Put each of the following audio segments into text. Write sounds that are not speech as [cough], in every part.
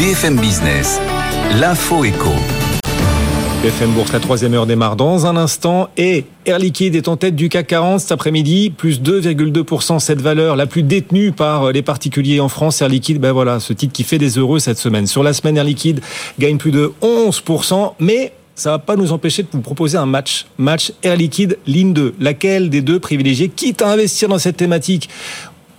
BFM Business, l'info éco. BFM Bourse, la troisième heure démarre dans un instant et Air Liquide est en tête du CAC 40 cet après-midi, plus 2,2% cette valeur la plus détenue par les particuliers en France. Air Liquide, ben voilà, ce titre qui fait des heureux cette semaine. Sur la semaine, Air Liquide gagne plus de 11%, mais ça va pas nous empêcher de vous proposer un match. Match Air Liquide, ligne 2. Laquelle des deux privilégiés, quitte à investir dans cette thématique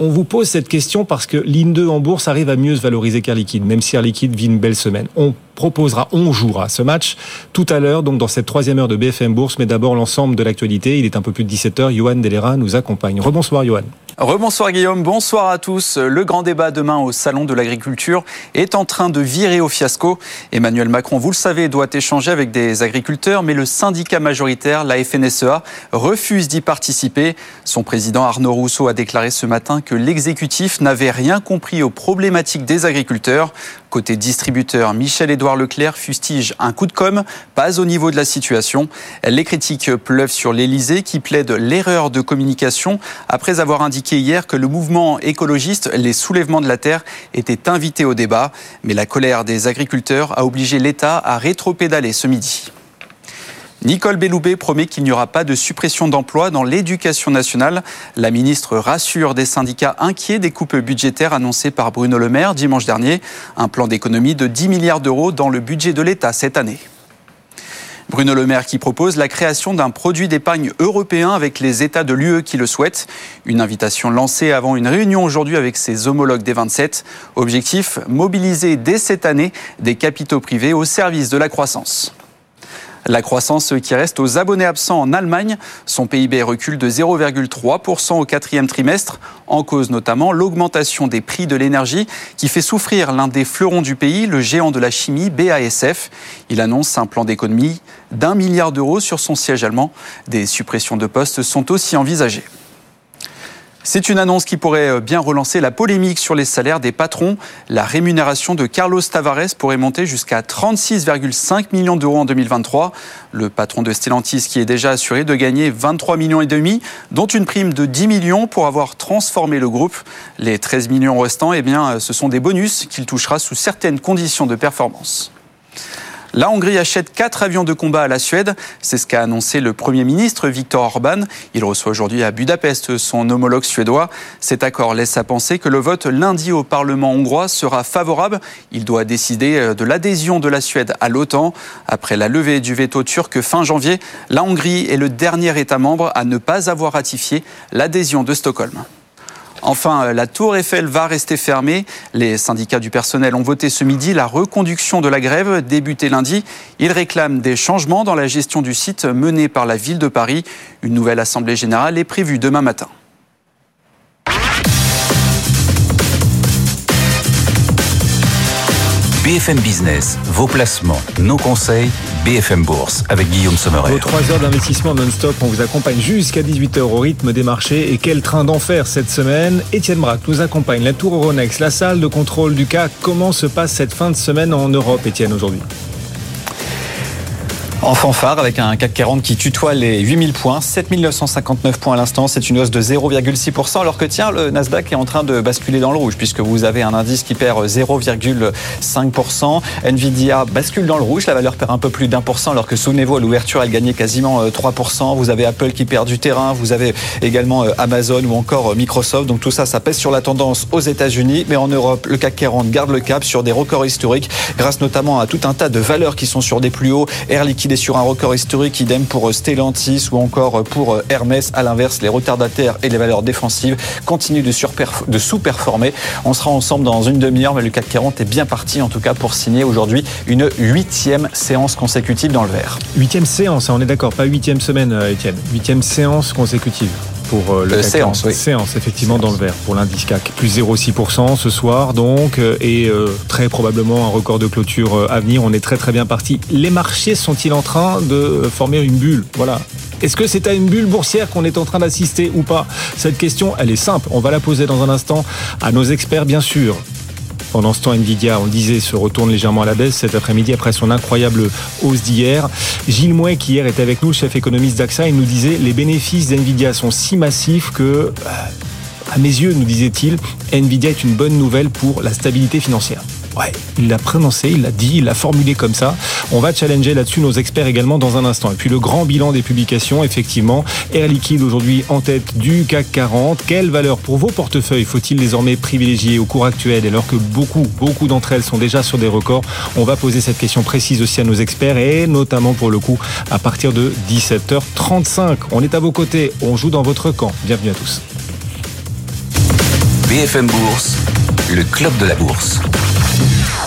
on vous pose cette question parce que ligne 2 en bourse arrive à mieux se valoriser qu'Air Liquide, même si Air Liquide vit une belle semaine. On proposera, on jouera ce match tout à l'heure, donc dans cette troisième heure de BFM Bourse, mais d'abord l'ensemble de l'actualité. Il est un peu plus de 17h. Johan Delera nous accompagne. Rebonsoir, Johan. Rebonsoir Guillaume, bonsoir à tous. Le grand débat demain au Salon de l'agriculture est en train de virer au fiasco. Emmanuel Macron, vous le savez, doit échanger avec des agriculteurs, mais le syndicat majoritaire, la FNSEA, refuse d'y participer. Son président Arnaud Rousseau a déclaré ce matin que l'exécutif n'avait rien compris aux problématiques des agriculteurs. Côté distributeur, Michel-Édouard Leclerc fustige un coup de com', pas au niveau de la situation. Les critiques pleuvent sur l'Elysée qui plaide l'erreur de communication après avoir indiqué hier que le mouvement écologiste Les Soulèvements de la Terre était invité au débat. Mais la colère des agriculteurs a obligé l'État à rétropédaler ce midi. Nicole Belloubet promet qu'il n'y aura pas de suppression d'emplois dans l'éducation nationale. La ministre rassure des syndicats inquiets des coupes budgétaires annoncées par Bruno Le Maire dimanche dernier. Un plan d'économie de 10 milliards d'euros dans le budget de l'État cette année. Bruno Le Maire qui propose la création d'un produit d'épargne européen avec les États de l'UE qui le souhaitent. Une invitation lancée avant une réunion aujourd'hui avec ses homologues des 27. Objectif, mobiliser dès cette année des capitaux privés au service de la croissance. La croissance qui reste aux abonnés absents en Allemagne. Son PIB recule de 0,3% au quatrième trimestre, en cause notamment l'augmentation des prix de l'énergie qui fait souffrir l'un des fleurons du pays, le géant de la chimie BASF. Il annonce un plan d'économie d'un milliard d'euros sur son siège allemand. Des suppressions de postes sont aussi envisagées. C'est une annonce qui pourrait euh, bien relancer la polémique sur les salaires des patrons. La rémunération de Carlos Tavares pourrait monter jusqu'à 36,5 millions d'euros en 2023. Le patron de Stellantis qui est déjà assuré de gagner 23 millions et demi, dont une prime de 10 millions pour avoir transformé le groupe. Les 13 millions restants, eh bien, euh, ce sont des bonus qu'il touchera sous certaines conditions de performance. La Hongrie achète quatre avions de combat à la Suède. C'est ce qu'a annoncé le Premier ministre Viktor Orban. Il reçoit aujourd'hui à Budapest son homologue suédois. Cet accord laisse à penser que le vote lundi au Parlement hongrois sera favorable. Il doit décider euh, de l'adhésion de la Suède à l'OTAN. Après la levée du veto turc fin janvier, la Hongrie est le dernier État membre à ne pas avoir ratifié l'adhésion de Stockholm. Enfin, euh, la tour Eiffel va rester fermée. Les syndicats du personnel ont voté ce midi la reconduction de la grève débutée lundi. Ils réclament des changements dans la gestion du site menée par la ville de Paris. Une nouvelle assemblée générale est prévue demain matin. BFM Business, vos placements, nos conseils, BFM Bourse avec Guillaume Sommerer. Vos trois heures d'investissement non-stop, on vous accompagne jusqu'à 18h au rythme des marchés. Et quel train d'enfer cette semaine Étienne Braque nous accompagne, la Tour Euronext, la salle de contrôle du CAC. Comment se passe cette fin de semaine en Europe, Étienne, aujourd'hui? En fanfare avec un CAC 40 qui tutoie les 8000 points, 7959 points à l'instant, c'est une hausse de 0,6%, alors que tiens, le Nasdaq est en train de basculer dans le rouge, puisque vous avez un indice qui perd 0,5%. Nvidia bascule dans le rouge, la valeur perd un peu plus d'un pour cent, alors que souvenez-vous, à l'ouverture, elle gagnait quasiment 3%. Euh, vous avez Apple qui perd du terrain, vous avez également euh, Amazon ou encore euh, Microsoft. Donc tout ça, ça pèse sur la tendance aux États-Unis, mais en Europe, le CAC 40 garde le cap sur des records historiques, grâce notamment à tout un tas de valeurs qui sont sur des plus hauts. Air Liquide sur un record historique, idem pour Stellantis ou encore pour Hermès. À l'inverse, les retardataires et les valeurs défensives continuent de, de sous-performer. On sera ensemble dans une demi-heure, mais le CAC 40 est bien parti en tout cas pour signer aujourd'hui une huitième séance consécutive dans le vert. Huitième séance, hein, on est d'accord, pas huitième semaine, euh, Étienne. Huitième séance consécutive pour euh, le euh, séance, séance effectivement dans le vert pour l'indice CAC plus 0,6% ce soir donc euh, et très probablement un record de clôture à venir. On est très très bien parti. Les marchés sont-ils en train de former une bulle? Voilà. Est-ce que c'est à une bulle boursière qu'on est en train d'assister ou pas? Cette question, elle est simple. On va la poser dans un instant à nos experts, bien sûr. Pendant ce temps, Nvidia, on disait, se retourne légèrement à la baisse cet après-midi après son incroyable hausse d'hier. Gilles Mouet, qui hier était avec nous, chef économiste d'AXA, il nous disait les bénéfices d'Nvidia sont si massifs que, euh, à mes yeux, nous disait-il, Nvidia est une bonne nouvelle pour la stabilité financière. Ouais, il l'a prononcé, il l'a dit, il l'a formulé comme ça. On va challenger là-dessus nos experts également dans un instant. Et puis le grand bilan des publications, effectivement, Air Liquide aujourd'hui en tête du CAC 40. Quelle valeur pour vos portefeuilles faut-il désormais privilégier au cours actuel alors que beaucoup, beaucoup d'entre elles sont déjà sur des records? On va poser cette question précise aussi à nos experts et notamment pour le coup à partir de 17h35. On est à vos côtés, on joue dans votre camp. Bienvenue à tous. BFM Bourse, le club de la bourse.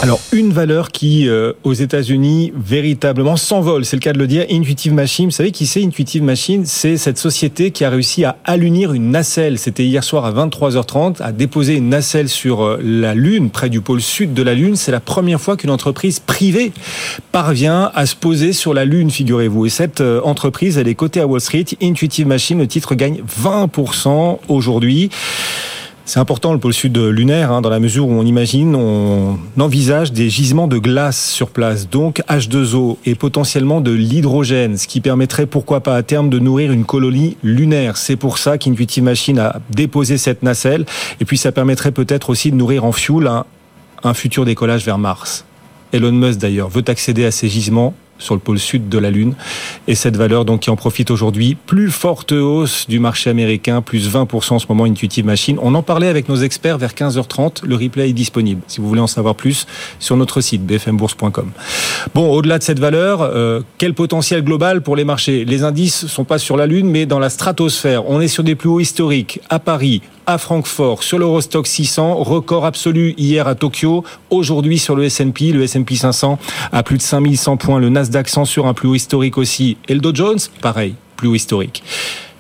Alors, une valeur qui, euh, aux États-Unis, véritablement s'envole, c'est le cas de le dire, Intuitive Machine. Vous savez qui c'est Intuitive Machine? C'est cette société qui a réussi à allunir une nacelle. C'était hier soir à 23h30, à déposer une nacelle sur euh, la Lune, près du pôle sud de la Lune. C'est la première fois qu'une entreprise privée parvient à se poser sur la Lune, figurez-vous. Et cette euh, entreprise, elle est cotée à Wall Street. Intuitive Machine, le titre gagne 20% aujourd'hui. C'est important le pôle sud lunaire, hein, dans la mesure où on imagine, on envisage des gisements de glace sur place, donc H2O et potentiellement de l'hydrogène, ce qui permettrait pourquoi pas à terme de nourrir une colonie lunaire. C'est pour ça qu'Intuitive Machine a déposé cette nacelle, et puis ça permettrait peut-être aussi de nourrir en fuel un, un futur décollage vers Mars. Elon Musk d'ailleurs veut accéder à ces gisements sur le pôle sud de la Lune. Et cette valeur donc qui en profite aujourd'hui, plus forte hausse du marché américain, plus 20% en ce moment Intuitive Machine. On en parlait avec nos experts vers 15h30. Le replay est disponible si vous voulez en savoir plus sur notre site bfmbourse.com. Bon, au-delà de cette valeur, euh, quel potentiel global pour les marchés? Les indices sont pas sur la Lune, mais dans la stratosphère. On est sur des plus hauts historiques à Paris, à Francfort, sur l'Eurostock 600, record absolu hier à Tokyo, aujourd'hui sur le S&P, le S&P 500 à plus de 5100 points, le Nasdaq 100 sur un plus haut historique aussi, et le Dow Jones, pareil, plus haut historique.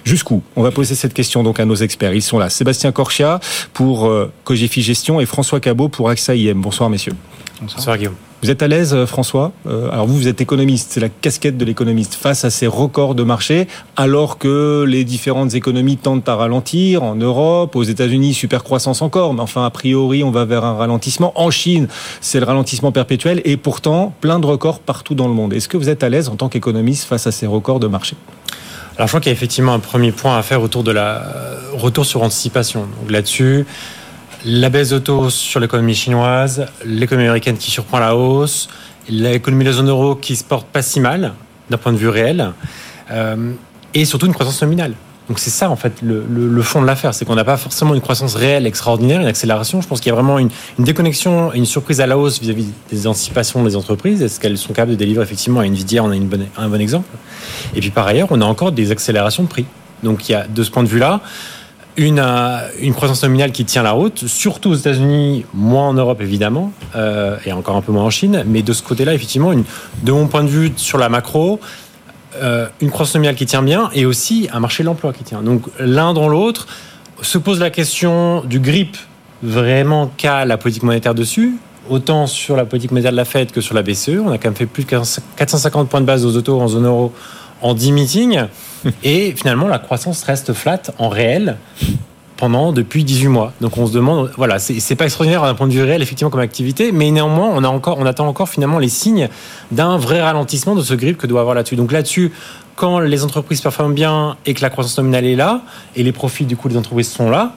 Jusqu'où On va poser cette question donc à nos experts. Ils sont là. Sébastien Corchia pour euh, Cogefi Gestion et François Cabot pour AXA IM. Bonsoir messieurs. Bonsoir Guillaume. Vous êtes à l'aise, euh, François euh, Alors vous, vous êtes économiste, c'est la casquette de l'économiste face à ces records de marché, alors que les différentes économies tentent à ralentir en Europe, aux États-Unis, super croissance encore, mais enfin a priori on va vers un ralentissement. En Chine, c'est le ralentissement perpétuel, et pourtant plein de records partout dans le monde. Est-ce que vous êtes à l'aise en tant qu'économiste face à ces records de marché? Alors je crois qu'il y a effectivement un premier point à faire autour de la retour sur anticipation. Donc là-dessus. La baisse de taux sur l'économie chinoise, l'économie américaine qui surprend la hausse, l'économie de la zone euro qui se porte pas si mal d'un point de vue réel, euh, et surtout une croissance nominale. Donc c'est ça en fait le, fond de l'affaire, c'est qu'on n'a pas forcément une croissance réelle extraordinaire, une accélération. Je pense qu'il y a vraiment une, déconnexion et une surprise à la hausse vis-à-vis des anticipations des entreprises. Est-ce qu'elles sont capables de délivrer effectivement à Nvidia On a un bon exemple. Et puis par ailleurs, on a encore des accélérations de prix. Donc il y a de ce point de vue-là, une, euh, une croissance nominale qui tient la route, surtout aux États-Unis, moins en Europe évidemment, euh, et encore un peu moins en Chine. Mais de ce côté-là, effectivement, de mon point de vue sur la macro, euh, une croissance nominale qui tient bien et aussi un marché de l'emploi qui tient. Donc l'un dans l'autre se pose la question du grip vraiment qu'a la politique monétaire dessus. Autant sur la politique monétaire de la Fed que sur la BCE. On a quand même fait plus de 450 points de base aux autos en zone euro en 10 meetings. [laughs] Et finalement, la croissance reste flat en réel pendant depuis 18 mois. Donc on se demande, voilà, c'est pas extraordinaire d'un point de vue réel, effectivement, comme activité, mais néanmoins, on, attend encore finalement les signes d'un vrai ralentissement de ce grip que doit avoir là-dessus. Donc là-dessus, quand les entreprises performent bien et que la croissance nominale est là, et les profits du coup des entreprises sont là,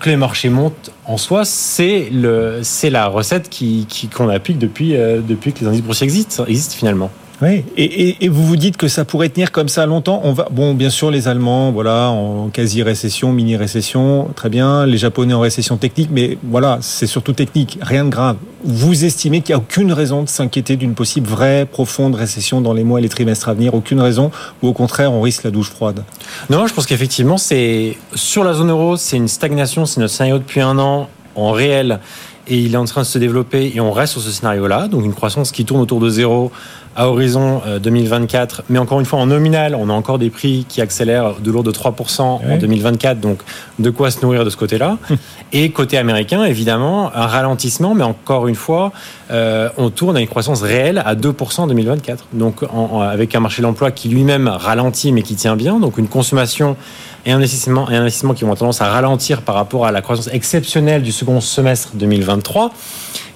que les marchés montent en soi, c'est la recette qu'on qui, qu'on applique depuis, euh, depuis que les indices boursiers existent, existent finalement. Oui, et, et, vous vous dites que ça pourrait tenir comme ça longtemps. On va, bon, bien sûr, les Allemands, voilà, en quasi récession, mini récession, très bien. Les Japonais en récession technique, mais voilà, c'est surtout technique, rien de grave. Vous estimez qu'il n'y a aucune raison de s'inquiéter d'une possible vraie, profonde récession dans les mois et les trimestres à venir, aucune raison, ou au contraire, on risque la douche froide? Non, je pense qu'effectivement, c'est sur la zone euro, c'est une stagnation, c'est notre scénario depuis un an en réel et il est en train de se développer et on reste sur ce scénario-là, donc une croissance qui tourne autour de zéro à horizon 2024. Euh, Mais encore une fois, en nominal, on a encore des prix qui accélèrent de l'ordre de 3% en 2024. Donc, de quoi se nourrir de ce côté-là. [laughs] Et côté américain, évidemment, un ralentissement. Mais encore une fois, euh, on tourne à une croissance réelle à 2% en 2024. Donc, avec un marché de l'emploi qui lui-même ralentit, mais qui tient bien. Donc, une consommation et investissement, et investissement qui vont tendance à ralentir par rapport à la croissance exceptionnelle du second semestre 2023.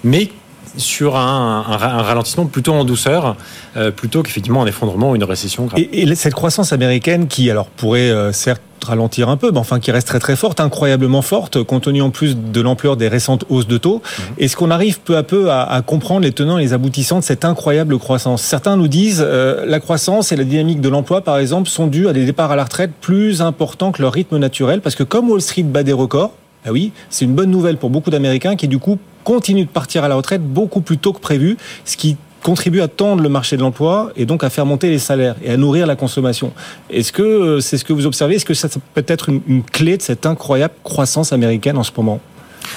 Mais sur un, ralentissement plutôt en douceur, euh, plutôt qu'effectivement un effondrement ou une récession grave. Et, cette croissance américaine qui alors pourrait euh, certes ralentir un peu, mais enfin qui reste très très forte, incroyablement forte, compte tenu en plus de l'ampleur des récentes hausses de taux. Mmh. Est-ce qu'on arrive peu à peu à, à, comprendre les tenants et les aboutissants de cette incroyable croissance? Certains nous disent euh, la croissance et la dynamique de l'emploi, par exemple, sont dues à des départs à la retraite plus importants que leur rythme naturel, parce que comme Wall Street bat des records, ah oui, c'est une bonne nouvelle pour beaucoup d'Américains qui du coup continuent de partir à la retraite beaucoup plus tôt que prévu, ce qui contribue à tendre le marché de l'emploi et donc à faire monter les salaires et à nourrir la consommation. Est-ce que euh, c'est ce que vous observez? Est-ce que ça peut être une, une clé de cette incroyable croissance américaine en ce moment?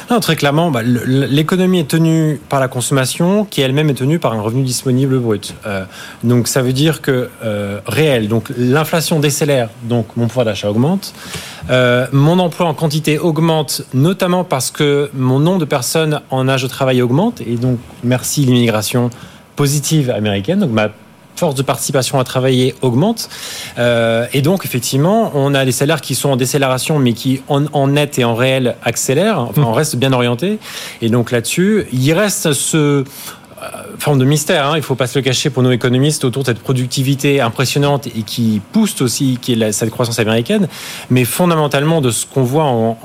Non, très clairement, bah, l'économie est tenue par la consommation, qui elle-même est tenue par un revenu disponible brut. Euh, donc ça veut dire que euh, réel, donc l'inflation décélère, donc mon pouvoir d'achat augmente. Euh, mon emploi en quantité augmente, notamment parce que mon nombre de personnes en âge de travail augmente, et donc merci l'immigration positive américaine. Donc ma force de participation à travailler augmente. Euh, et donc, effectivement, on a des salaires qui sont en décélération, mais qui, en, net et en réel, accélèrent. Enfin, on reste bien orienté. Et donc, là-dessus, il reste ce forme de mystère, hein, il ne faut pas se le cacher pour nos économistes autour de cette productivité impressionnante et qui pousse aussi cette croissance américaine, mais fondamentalement de ce qu'on voit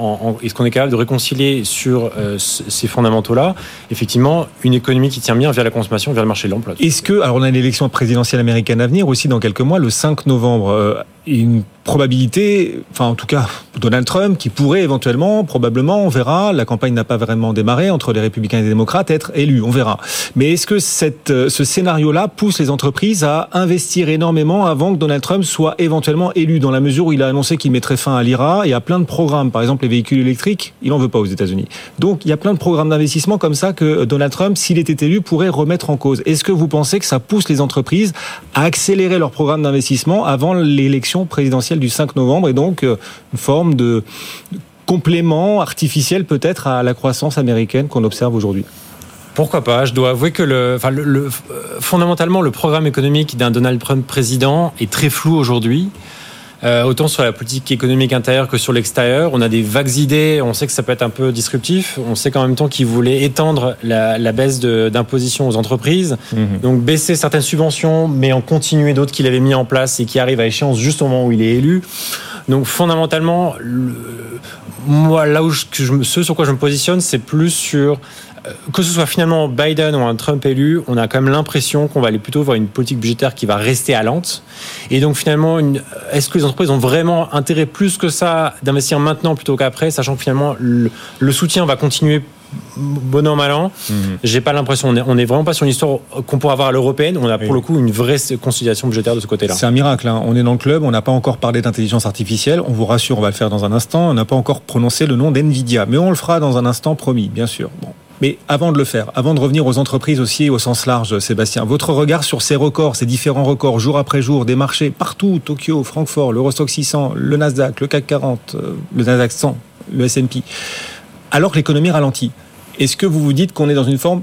et ce qu'on est capable de réconcilier sur euh, ces fondamentaux-là, effectivement, une économie qui tient bien vers la consommation, vers le marché de l'emploi. Est-ce que, alors on a une élection présidentielle américaine à venir aussi dans quelques mois, le 5 novembre, euh, une probabilité, enfin en tout cas Donald Trump, qui pourrait éventuellement, probablement, on verra, la campagne n'a pas vraiment démarré entre les républicains et les démocrates, être élu, on verra. Mais est-ce que cette, euh, ce scénario-là pousse les entreprises à investir énormément avant que Donald Trump soit éventuellement élu, dans la mesure où il a annoncé qu'il mettrait fin à l'IRA et à plein de programmes, par exemple les véhicules électriques, il n'en veut pas aux États-Unis. Donc il y a plein de programmes d'investissement comme ça que Donald Trump, s'il était élu, pourrait remettre en cause. Est-ce que vous pensez que ça pousse les entreprises à accélérer leur programme d'investissement avant l'élection présidentielle du 5 novembre et donc euh, une forme de complément artificiel peut-être à la croissance américaine qu'on observe aujourd'hui pourquoi pas? Je dois avouer que le, le, fondamentalement, le programme économique d'un Donald Trump président est très flou aujourd'hui. Euh, autant sur la politique économique intérieure que sur l'extérieur. On a des vagues idées, on sait que ça peut être un peu disruptif, on sait qu'en même temps qu'il voulait étendre la, la baisse d'imposition aux entreprises, mmh. donc baisser certaines subventions, mais en continuer d'autres qu'il avait mis en place et qui arrivent à échéance juste au moment où il est élu. Donc fondamentalement, le, moi là où je, ce sur quoi je me positionne, c'est plus sur que ce soit finalement Biden ou un Trump élu, on a quand même l'impression qu'on va aller plutôt voir une politique budgétaire qui va rester allante. Et donc finalement, est-ce que les entreprises ont vraiment intérêt plus que ça d'investir maintenant plutôt qu'après, sachant que finalement le, soutien va continuer bon an mal an? Mhm. J'ai pas l'impression. On est, vraiment pas sur une histoire qu'on pourrait avoir à l'européenne. On a pour le coup une vraie conciliation budgétaire de ce côté-là. C'est un miracle. Hein. On est dans le club. On n'a pas encore parlé d'intelligence artificielle. On vous rassure, on va le faire dans un instant. On n'a pas encore prononcé le nom d'Nvidia, mais on le fera dans un instant, promis, bien sûr. Bon. Mais avant de le faire, avant de revenir aux entreprises aussi au sens large, Sébastien, votre regard sur ces records, ces différents records jour après jour des marchés partout, Tokyo, Francfort, l'Eurostock 600, le Nasdaq, le CAC 40, euh, le Nasdaq 100, le S&P, alors que l'économie ralentit. Est-ce que vous vous dites qu'on est dans une forme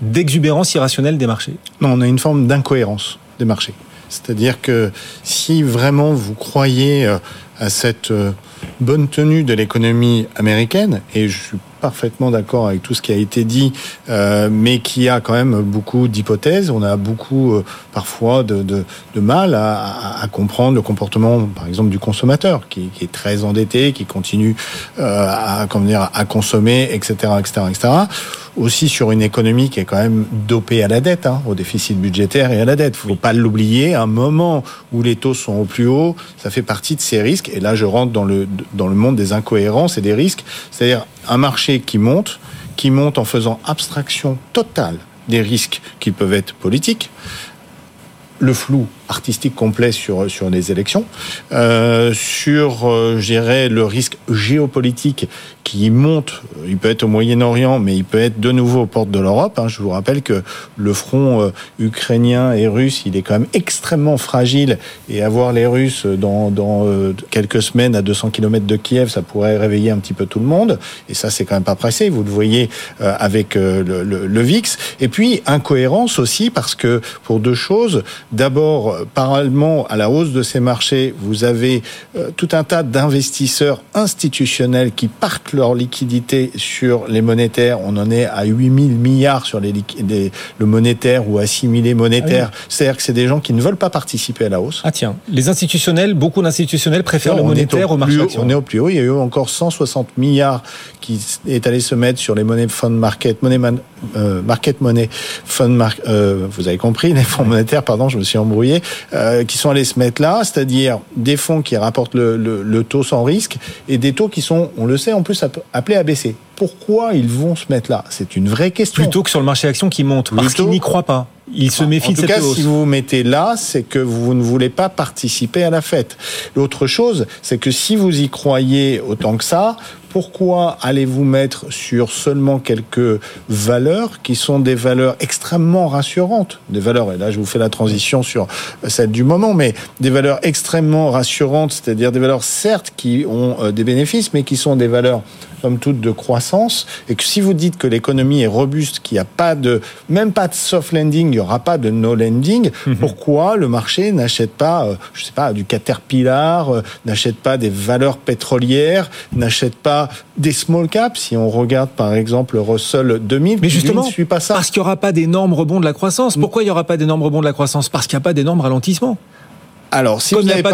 d'exubérance irrationnelle des marchés? Non, on a une forme d'incohérence des marchés. C'est-à-dire que si vraiment vous croyez euh, à cette euh, bonne tenue de l'économie américaine, et je suis parfaitement d'accord avec tout ce qui a été dit, euh, mais qui a quand même beaucoup d'hypothèses. On a beaucoup euh, parfois de, de, de mal à, à, comprendre le comportement, par exemple, du consommateur, qui, qui est très endetté, qui continue euh, à, comment dire, à consommer, etc., etc., etc aussi sur une économie qui est quand même dopée à la dette, hein, au déficit budgétaire et à la dette. Il ne faut pas l'oublier. Un moment où les taux sont au plus haut, ça fait partie de ces risques. Et là, je rentre dans le, dans le monde des incohérences et des risques. C'est-à-dire un marché qui monte, qui monte en faisant abstraction totale des risques qui peuvent être politiques, le flou artistique complet sur, sur les élections, euh, sur, euh, je dirais, le risque géopolitique qui monte. Il peut être au Moyen-Orient, mais il peut être de nouveau aux portes de l'Europe. Hein. Je vous rappelle que le front euh, ukrainien et russe, il est quand même extrêmement fragile. Et avoir les Russes dans, dans euh, quelques semaines à 200 km de Kiev, ça pourrait réveiller un petit peu tout le monde. Et ça, c'est quand même pas pressé. Vous le voyez euh, avec le, le, le, VIX. Et puis, incohérence aussi, parce que pour deux choses. D'abord, euh, parallèlement à la hausse de ces marchés, vous avez euh, tout un tas d'investisseurs institutionnels qui parquent leur liquidité sur les monétaires. On en est à 8000 milliards sur les, le monétaire ou assimilé monétaire. Ah C'est-à-dire que c'est des gens qui ne veulent pas participer à la hausse. Ah tiens, les institutionnels, beaucoup d'institutionnels préfèrent le monétaire au, marché On est au plus haut. Il y a eu encore 160 milliards qui est allé se mettre sur les monnaies fund market, money euh, market money, fund market, euh, vous avez compris, les fonds monétaires, pardon, je me suis embrouillé, euh, qui sont allés se mettre là, c'est-à-dire des fonds qui rapportent le, le, le, taux sans risque et des taux qui sont, on le sait, en plus appelés à baisser. Pourquoi ils vont se mettre là? C'est une vraie question. Plutôt que sur le marché action qui monte, parce qu'ils n'y croient pas. Ils se méfient de cette hausse. En tout cas, si vous vous mettez là, c'est que vous ne voulez pas participer à la fête. L'autre chose, c'est que si vous y croyez autant que ça, pourquoi allez-vous mettre sur seulement quelques valeurs qui sont des valeurs extrêmement rassurantes? Des valeurs, et là je vous fais la transition sur celle du moment, mais des valeurs extrêmement rassurantes, c'est-à-dire des valeurs certes qui ont euh, des bénéfices, mais qui sont des valeurs comme toutes de croissance, et que si vous dites que l'économie est robuste, qu'il n'y a pas de, même pas de soft landing, il n'y aura pas de no landing, mhm. pourquoi le marché n'achète pas, euh, je sais pas, du Caterpillar, euh, n'achète pas des valeurs pétrolières, n'achète pas des small caps, si on regarde par exemple le Russell 2000, mais justement, ne pas ça. parce qu'il n'y aura pas d'énormes rebonds de la croissance. Pourquoi il n'y aura pas d'énormes rebonds de la croissance? Parce qu'il n'y a pas d'énormes ralentissements. Alors, si comme il n'y a pas,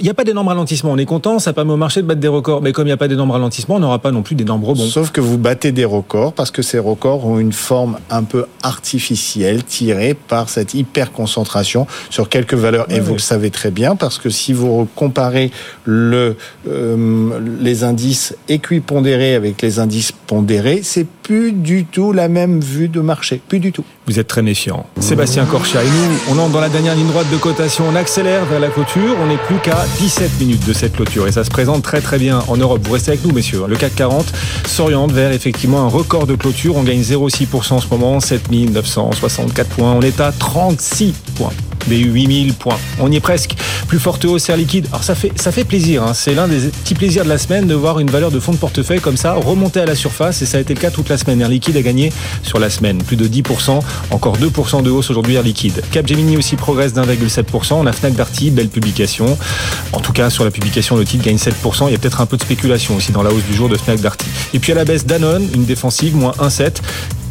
il a pas d'énormes ralentissements, on est content, ça permet au marché de battre des records. Mais comme il n'y a pas d'énormes ralentissements, on n'aura pas non plus d'énormes rebonds. Sauf que vous battez des records parce que ces records ont une forme un peu artificielle tirée par cette hyper concentration sur quelques valeurs. Et vous le savez très bien parce que si vous comparez le, euh, les indices équipondérés avec les indices pondérés, c'est plus du tout la même vue de marché, plus du tout. Vous êtes très méfiant. Sébastien Corchat et nous, on entre dans la dernière ligne droite de cotation, on accélère vers la clôture, on n'est plus qu'à 17 minutes de cette clôture et ça se présente très très bien en Europe. Vous restez avec nous messieurs. Le CAC 40 s'oriente vers effectivement un record de clôture, on gagne 0,6% en ce moment, 7964 points, on est à 36 points des 8000 points. On y est presque. Plus forte hausse Air Liquide. Alors ça fait, ça fait plaisir. Hein. C'est l'un des petits plaisirs de la semaine de voir une valeur de fonds de portefeuille comme ça remonter à la surface. Et ça a été le cas toute la semaine. Air Liquide a gagné sur la semaine. Plus de 10%. Encore 2% de hausse aujourd'hui Air Liquide. Capgemini aussi progresse d'1,7%. On a Fnac Darty, belle publication. En tout cas, sur la publication, le titre gagne 7%. Il y a peut-être un peu de spéculation aussi dans la hausse du jour de Fnac Darty. Et puis à la baisse Danone, une défensive, moins 1,7.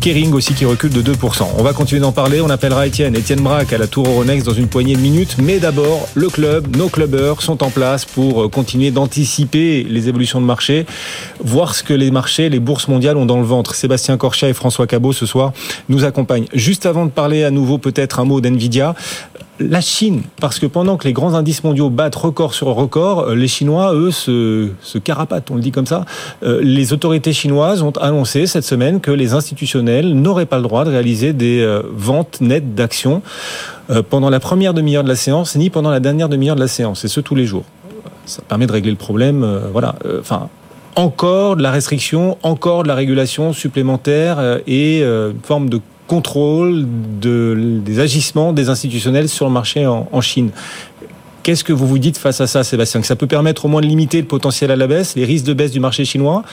Kering aussi qui recule de 2%. On va continuer d'en parler. On appellera Étienne, Étienne Braque à la Tour Euronext dans une poignée de minutes. Mais d'abord, le club, nos clubbers sont en place pour euh, continuer d'anticiper les évolutions de marché, voir ce que les marchés, les bourses mondiales ont dans le ventre. Sébastien Corchat et François Cabot ce soir nous accompagnent. Juste avant de parler à nouveau peut-être un mot d'NVIDIA, la Chine, parce que pendant que les grands indices mondiaux battent record sur record, euh, les Chinois, eux, se, se carapatent, on le dit comme ça. Euh, les autorités chinoises ont annoncé cette semaine que les institutionnels n'auraient pas le droit de réaliser des euh, ventes nettes d'actions pendant la première demi-heure de la séance, ni pendant la dernière demi-heure de la séance, et ce tous les jours. Ça permet de régler le problème. voilà. Enfin, encore de la restriction, encore de la régulation supplémentaire et une forme de contrôle de, des agissements des institutionnels sur le marché en, en Chine. Qu'est-ce que vous vous dites face à ça, Sébastien? Que ça peut permettre au moins de limiter le potentiel à la baisse, les risques de baisse du marché chinois?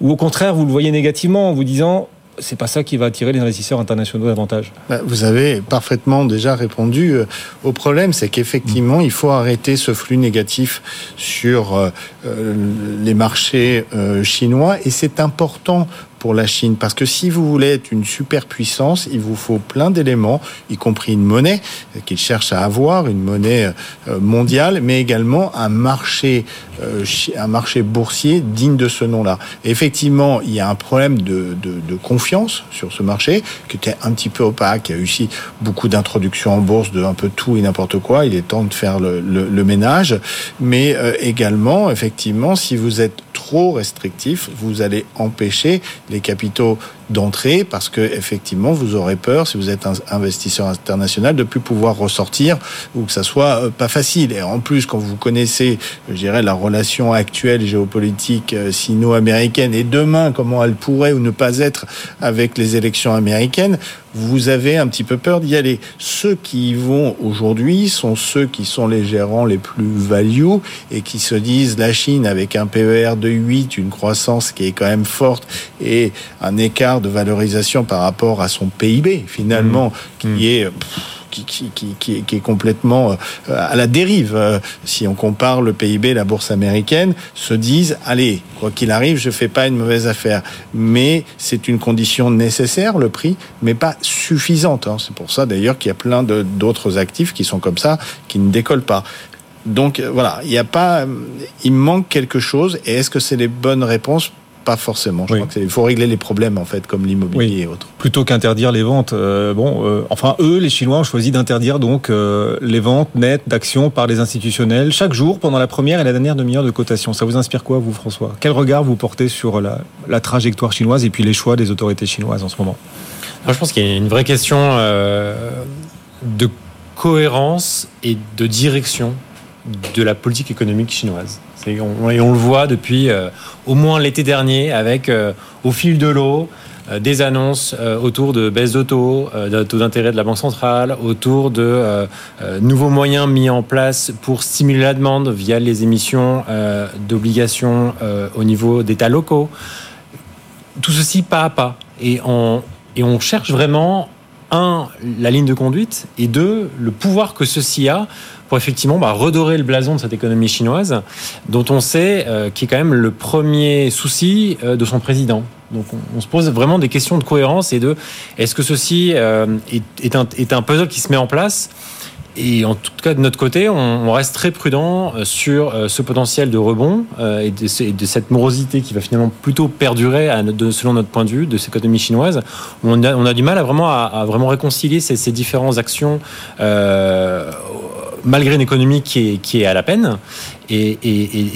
Ou au contraire, vous le voyez négativement en vous disant c'est pas ça qui va attirer les investisseurs internationaux davantage? Bah, vous avez parfaitement déjà répondu euh, au problème, c'est qu'effectivement, il faut arrêter ce flux négatif sur euh, euh, les marchés chinois et c'est important la Chine. Parce que si vous voulez être une superpuissance, il vous faut plein d'éléments, y compris une monnaie qu'ils cherchent à avoir, une monnaie euh, mondiale, mais également un marché, euh, un marché boursier digne de ce nom-là. effectivement, il y a un problème de, confiance sur ce marché qui était un petit peu opaque. Il y a eu aussi beaucoup d'introductions en bourse de un peu tout et n'importe quoi. Il est temps de faire le, le, le ménage. Mais euh, également, effectivement, si vous êtes trop restrictif, vous allez empêcher les capitaux d'entrée parce que effectivement vous aurez peur si vous êtes un investisseur international de plus pouvoir ressortir ou que ça soit euh, pas facile et en plus quand vous connaissez je dirais la relation actuelle géopolitique euh, sino-américaine et demain comment elle pourrait ou ne pas être avec les élections américaines vous avez un petit peu peur d'y aller. Ceux qui y vont aujourd'hui sont ceux qui sont les gérants les plus value et qui se disent la Chine avec un PER de 8, une croissance qui est quand même forte et un écart de valorisation par rapport à son PIB finalement, mmh. qui mmh. est qui, qui, qui, qui, est complètement à la dérive. Si on compare le PIB et la bourse américaine, se disent, allez, quoi qu'il arrive, je fais pas une mauvaise affaire. Mais c'est une condition nécessaire, le prix, mais pas suffisante. Hein. C'est pour ça d'ailleurs qu'il y a plein d'autres actifs qui sont comme ça, qui ne décollent pas. Donc voilà, il n'y a pas, il manque quelque chose. Et est-ce que c'est les bonnes réponses? Pas forcément. Je crois qu'il faut régler les problèmes en fait, comme l'immobilier et autres. Plutôt qu'interdire les ventes. Euh, bon, euh, enfin eux, les Chinois ont choisi d'interdire donc euh, les ventes nettes d'actions par les institutionnels chaque jour pendant la première et la dernière demi-heure de cotation. Ça vous inspire quoi, vous, François? Quel regard vous portez sur la, la, trajectoire chinoise et puis les choix des autorités chinoises en ce moment? Je pense qu'il y a une vraie question de cohérence et de direction de la politique économique chinoise. Et on, le voit depuis euh, au moins l'été dernier avec, euh, au fil de l'eau, euh, des annonces autour de baisse de taux, de taux d'intérêt de la Banque centrale, autour de nouveaux moyens mis en place pour stimuler la demande via les émissions d'obligations au niveau d'États locaux. Tout ceci pas à pas. Et on, et on cherche vraiment, un, la ligne de conduite, et deux, le pouvoir que ceci a pour effectivement bah, redorer le blason de cette économie chinoise, dont on sait euh, est quand même le premier souci euh, de son président. Donc on, se pose vraiment des questions de cohérence et de est-ce que ceci euh, est, un, puzzle qui se met en place? Et en tout cas, de notre côté, on, reste très prudent sur ce potentiel de rebond et de, cette morosité qui va finalement plutôt perdurer, selon notre point de vue, de cette économie chinoise. On a, on a du mal à vraiment, à, vraiment réconcilier ces, ces différentes actions malgré une économie qui est, qui est à la peine. Et,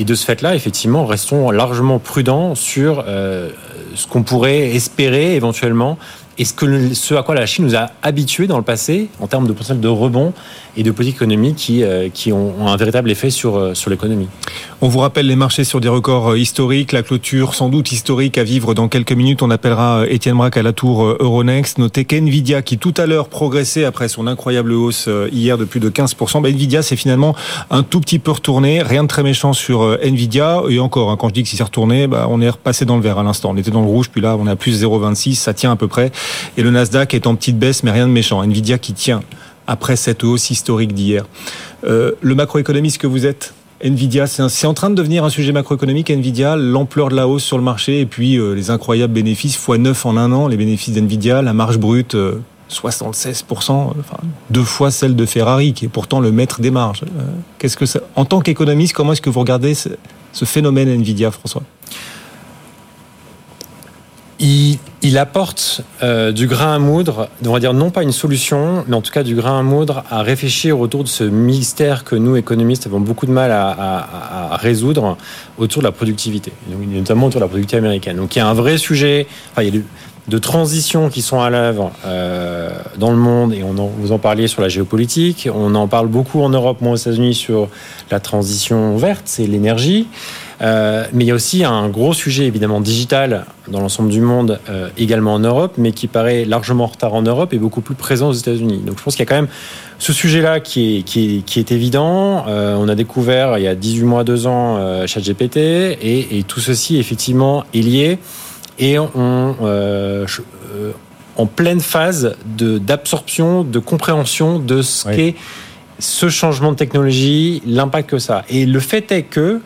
et, de ce fait-là, effectivement, restons largement prudents sur euh, ce qu'on pourrait espérer éventuellement et ce, que, ce à quoi la Chine nous a habitués dans le passé en termes de potentiel de rebond et de politiques économiques qui, euh, qui ont, un véritable effet sur, euh, sur l'économie. On vous rappelle les marchés sur des records euh, historiques, la clôture sans doute historique à vivre dans quelques minutes. On appellera Étienne Braque à la tour Euronext. Notez qu'NVIDIA, qui tout à l'heure progressait après son incroyable hausse hier de plus de 15%, bah NVIDIA c'est finalement un tout petit peu retourné. Rien de très méchant sur NVIDIA. Et encore, hein, quand je dis que c'est retourné, bah, on est repassé dans le vert à l'instant. On était dans le rouge, puis là on à plus 0,26. Ça tient à peu près. Et le Nasdaq est en petite baisse, mais rien de méchant. NVIDIA qui tient après cette hausse historique d'hier. Euh, le macroéconomiste que vous êtes, Nvidia, c'est en train de devenir un sujet macroéconomique, Nvidia, l'ampleur de la hausse sur le marché et puis euh, les incroyables bénéfices, x 9 en un an, les bénéfices d'Nvidia, la marge brute, 76%, euh, enfin, deux fois celle de Ferrari, qui est pourtant le maître des marges. qu'est-ce que ça, en tant qu'économiste, comment est-ce que vous regardez ce, ce phénomène Nvidia, François? Il, apporte euh, du grain à moudre, on va dire non pas une solution, mais en tout cas du grain à moudre à réfléchir autour de ce mystère que nous, économistes, avons beaucoup de mal à, résoudre autour de la productivité, notamment autour de la productivité américaine. Donc il y a un vrai sujet, enfin, il y a de transitions qui sont à l'œuvre euh, dans le monde, et on vous en parliez sur la géopolitique, on en parle beaucoup en Europe, moins aux États-Unis, sur la transition verte, c'est l'énergie. Euh, mais il y a aussi un gros sujet évidemment digital dans l'ensemble du monde, euh, également en Europe, mais qui paraît largement en retard en Europe et beaucoup plus présent aux États-Unis. Donc je pense qu'il y a quand même ce sujet-là qui est, qui, qui est évident. Euh, on a découvert il y a 18 mois, 2 ans, ChatGPT, et, et, tout ceci effectivement est lié. Et on, en pleine phase d'absorption, de, de, compréhension de ce qu'est ce changement de technologie, l'impact que ça. Et le fait est que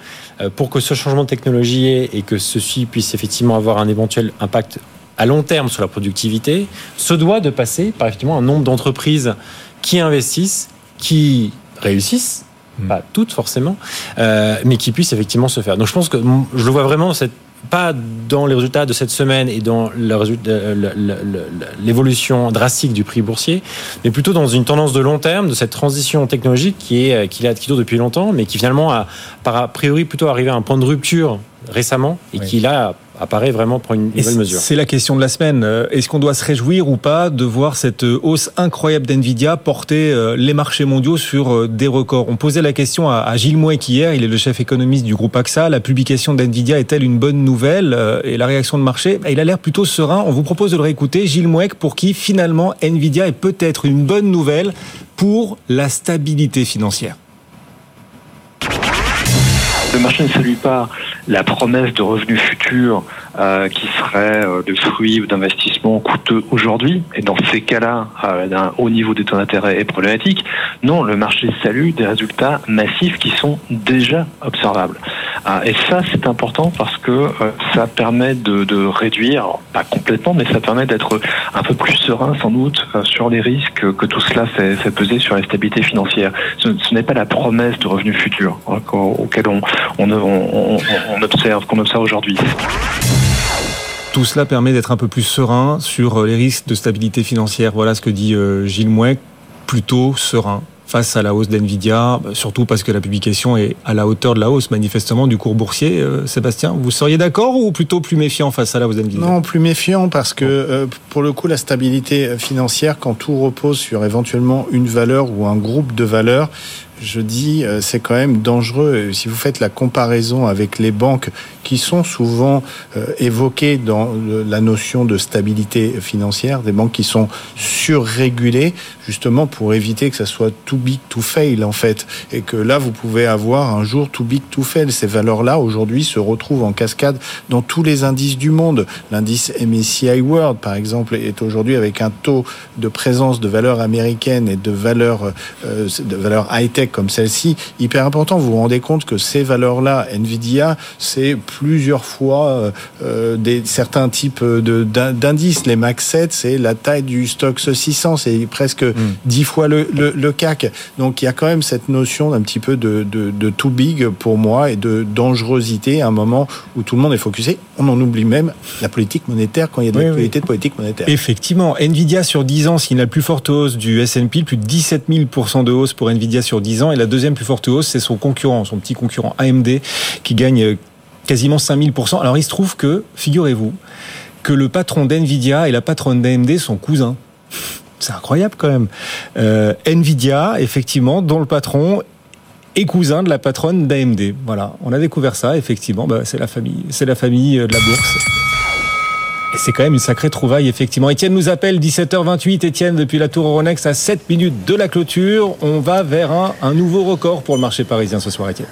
pour que ce changement de technologie et que ceci puisse effectivement avoir un éventuel impact à long terme sur la productivité, se doit de passer par effectivement un nombre d'entreprises qui investissent, qui réussissent, hmm. pas toutes forcément, euh, mais qui puissent effectivement se faire. Donc je pense que je le vois vraiment cette pas dans les résultats de cette semaine et dans l'évolution drastique du prix boursier, mais plutôt dans une tendance de long terme de cette transition technologique qui est qui, qui dure depuis longtemps, mais qui finalement a, par a priori plutôt arrivé à un point de rupture récemment et qui là apparaît vraiment pour une nouvelle mesure. C'est la question de la semaine. Euh, est-ce qu'on doit se réjouir ou pas de voir cette euh, hausse incroyable d'NVIDIA porter euh, les marchés mondiaux sur des records? On posait la question à Gilles Mouek hier, il est le chef économiste du groupe AXA. La publication d'NVIDIA est-elle une bonne nouvelle Et la réaction de marché, il a l'air plutôt serein. On vous propose de le réécouter. Gilles Mouek, pour qui finalement NVIDIA est peut-être une bonne nouvelle pour la stabilité financière. Le marché ne salue pas la promesse de revenus futurs euh, qui serait euh, de fruits ou d'investissements coûteux aujourd'hui, et dans ces cas-là, euh, d'un haut niveau des taux d'intérêt est problématique. Non, le marché salue des résultats massifs qui sont déjà observables. Et ça, c'est important parce que ça permet de, réduire, pas complètement, mais ça permet d'être un peu plus serein sans doute sur les risques que tout cela fait, peser sur la stabilité financière. Ce, n'est pas la promesse de revenus futurs hein, auquel on, on, observe, qu'on observe aujourd'hui. Tout cela permet d'être un peu plus serein sur euh, les risques de stabilité financière. Voilà ce que dit euh, Gilles Mouet, plutôt serein face à la hausse d'NVIDIA, bah, surtout parce que la publication est à la hauteur de la hausse manifestement du cours boursier. Euh, Sébastien, vous seriez d'accord ou plutôt plus méfiant face à la hausse d'NVIDIA? Non, plus méfiant parce que pour le coup, la stabilité financière, quand tout repose sur éventuellement une valeur ou un groupe de valeurs, je dis, euh, c'est quand même dangereux. Si vous faites la comparaison avec les banques qui sont souvent euh, évoquées dans la notion de stabilité financière, des banques qui sont surrégulées, justement pour éviter que ça soit too big to fail en fait, et que là vous pouvez avoir un jour too big to fail. Ces valeurs-là aujourd'hui se retrouvent en cascade dans tous les indices du monde. L'indice MSCI World, par exemple, est aujourd'hui avec un taux de présence de valeurs américaines et de valeurs euh, de valeurs high tech comme celle-ci hyper important. Vous vous rendez compte que ces valeurs-là, Nvidia, c'est plusieurs fois euh, euh, des certains types d'indices. Les Max 7, c'est la taille du stock 600, c'est presque 10 hmm. fois le, le, CAC. Donc il y a quand même cette notion d'un petit peu de, de, de, too big pour moi et de dangerosité à un moment où tout le monde est focusé. On en oublie même la politique monétaire quand il y a de l'actualité de politique monétaire. Effectivement, Nvidia sur 10 ans, s'il a la plus forte hausse du S&P, plus de 17 000% de hausse pour Nvidia sur 10 Et la deuxième plus forte hausse, c'est son concurrent, son petit concurrent AMD, qui gagne quasiment 5000%. Alors il se trouve que, figurez-vous, que le patron d'NVIDIA et la patronne d'AMD sont cousins. C'est incroyable quand même. Euh, Nvidia, effectivement, dont le patron est cousin de la patronne d'AMD. Voilà, on a découvert ça, effectivement. Bah, c'est la famille, c'est la famille euh, de la bourse. C'est quand même une sacrée trouvaille, effectivement. Étienne nous appelle, 17h28. Étienne, depuis la Tour Euronext, à 7 minutes de la clôture. On va vers un, un nouveau record pour le marché parisien ce soir, Étienne.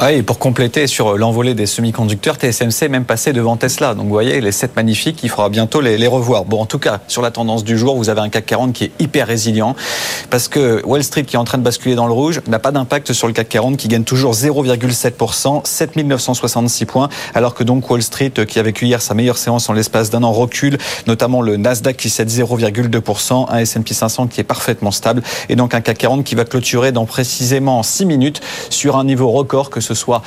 Oui, et pour compléter sur l'envolée des semi-conducteurs, TSMC est même passé devant Tesla. Donc vous voyez, les 7 magnifiques, il faudra bientôt les, revoir. Bon, en tout cas, sur la tendance du jour, vous avez un CAC 40 qui est hyper résilient parce que Wall Street qui est en train de basculer dans le rouge n'a pas d'impact sur le CAC 40 qui gagne toujours 0,7%, 7966 points, alors que donc Wall Street qui a vécu hier sa meilleure séance en l'espace d'un an recule, notamment le Nasdaq qui cède 0,2%, un S&P 500 qui est parfaitement stable et donc un CAC 40 qui va clôturer dans précisément 6 minutes sur un niveau record que ce soit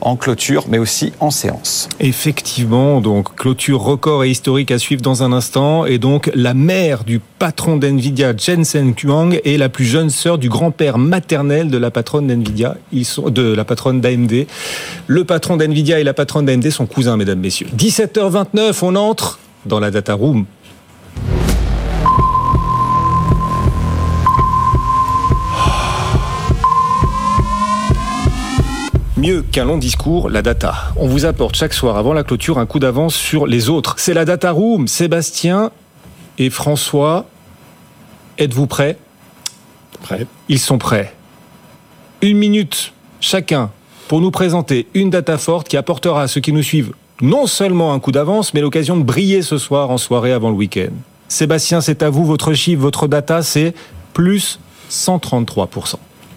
en clôture, mais aussi en séance. Effectivement, donc clôture record et historique à suivre dans un instant. Et donc la mère du patron d'NVIDIA, Jensen Huang, est la plus jeune sœur du grand-père maternel de la patronne d'NVIDIA, de la patronne d'AMD. Le patron d'NVIDIA et la patronne d'AMD sont cousins, mesdames, messieurs. 17h29, on entre dans la data room Mieux qu'un long discours, la data. On vous apporte chaque soir avant la clôture un coup d'avance sur les autres. C'est la data room. Sébastien et François, êtes-vous prêts? Prêts. Ils sont prêts. Une minute chacun pour nous présenter une data forte qui apportera à ceux qui nous suivent non seulement un coup d'avance, mais l'occasion de briller ce soir en soirée avant le week-end. Sébastien, c'est à vous, votre chiffre, votre data, c'est plus 133%.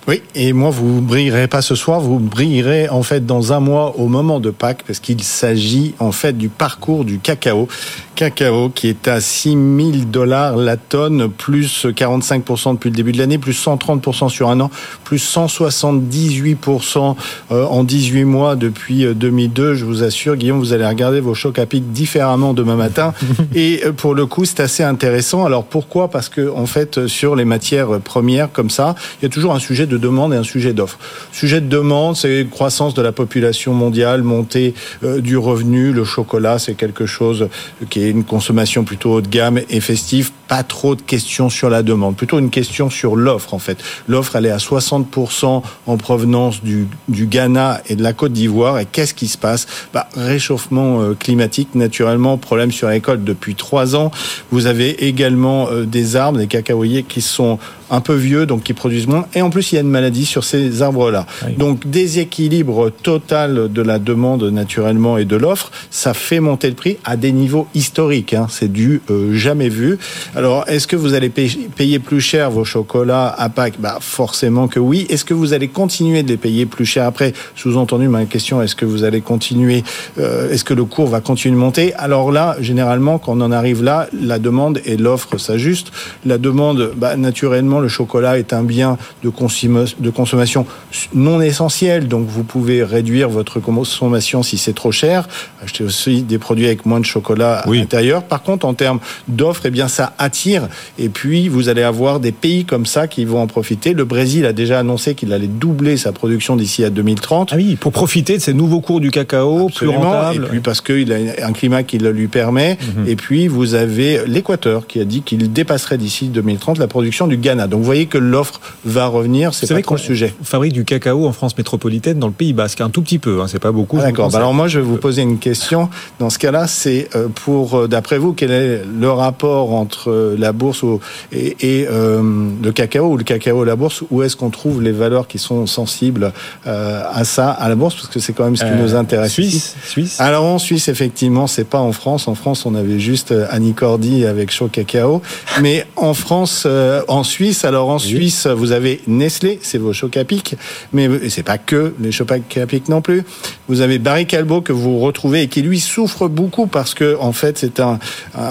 Oui, et moi, vous brillerez pas ce soir, vous brillerez en fait dans un mois au moment de Pâques, parce qu'il s'agit en fait du parcours du cacao. Cacao qui est à 6 000 dollars la tonne, plus 45% depuis le début de l'année, plus 130% sur un an, plus 178% euh, en 18 mois depuis 2002. Euh, Je vous assure, Guillaume, vous allez regarder vos chocs à pic différemment demain matin. [laughs] Et euh, pour le coup, c'est assez intéressant. Alors pourquoi? Parce que en fait, sur les matières premières comme ça, il y a toujours un sujet de de demande et un sujet d'offre. Sujet de demande, c'est croissance de la population mondiale, montée euh, du revenu. Le chocolat, c'est quelque chose qui est une consommation plutôt haut de gamme et festive. Pas trop de questions sur la demande, plutôt une question sur l'offre en fait. L'offre, elle est à 60% en provenance du, Ghana et de la Côte d'Ivoire. Et qu'est-ce qui se passe? Bah, Réchauffement euh, climatique, naturellement, problème sur récolte depuis trois ans. Vous avez également euh, des arbres, des cacaoyers qui sont un peu vieux, donc qui produisent moins. Et en plus, il y a certaines maladies sur ces arbres-là. Oui. Donc déséquilibre total de la demande naturellement et de l'offre, ça fait monter le prix à des niveaux historiques. Hein. C'est du euh, jamais vu. Alors est-ce que vous allez pay- payer plus cher vos chocolats à Pâques? Bah, Forcément que oui. Est-ce que vous allez continuer de les payer plus cher après? Sous-entendu, ma question, est-ce que vous allez continuer euh, Est-ce que le cours va continuer de monter? Alors là, généralement, quand on en arrive là, la demande et l'offre s'ajustent. La demande, bah, naturellement, le chocolat est un bien de, consomme- de consommation non essentiel, donc vous pouvez réduire votre consommation si c'est trop cher. Acheter aussi des produits avec moins de chocolat Oui. à l'intérieur. Par contre, en termes d'offres, eh bien, ça attire. Et puis, vous allez avoir des pays comme ça qui vont en profiter. Le Brésil a déjà annoncé qu'il allait doubler sa production d'ici à 2030. Ah oui, pour profiter de ces nouveaux cours du cacao, plus Absolument. Et puis parce qu'il a un climat qui le lui permet. Mhm. Et puis vous avez l'Équateur qui a dit qu'il dépasserait d'ici 2030 la production du Ghana. Donc vous voyez que l'offre va revenir. C'est Vous savez qu'on le sujet. fabrique du cacao en France métropolitaine dans le Pays Basque, un tout petit peu, hein, c'est pas beaucoup. Ah, D'accord. Bah alors moi je vais vous poser une question. Dans ce cas-là, c'est euh, pour euh, d'après vous quel est le rapport entre euh, la bourse ou- et, et, euh, le cacao ou le cacao et la bourse? Où est-ce qu'on trouve les valeurs qui sont sensibles euh, à ça, à la bourse? Parce que c'est quand même ce qui Euh, nous intéresse. Suisse, Suisse. Alors en Suisse, effectivement, c'est pas en France. En France, on avait juste Annie Cordy avec Chaud Cacao. Mais en France, en Suisse, alors en Suisse, vous avez Nestlé, c'est vos Choc à Pic. Mais c'est pas que les Choc à Pic non plus. Vous avez Barry Calbo que vous retrouvez et qui lui souffre beaucoup parce que en fait, c'est un, un,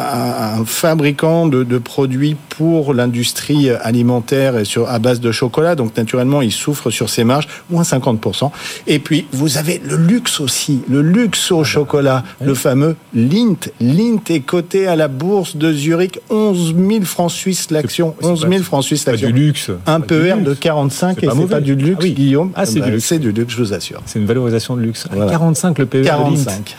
un fabricant de, de produits pour l'industrie alimentaire et sur à base de chocolat. Donc naturellement, il souffre sur ses marges, moins 50%. Et puis vous avez le luxe aussi, le luxe au chocolat, le fameux Lindt. Lindt est coté à la bourse de Zurich, 11 000 francs suisses l'action. C'est 11 000 pas- francs suisses l'action. du luxe. Un PER de 45 C'est et c'est pas du luxe, Ah oui. Guillaume. Ah, c'est Bah, du luxe. C'est du luxe, je vous assure. C'est une valorisation de luxe. Ah, Voilà. 45 le PE. de Lindt. 45.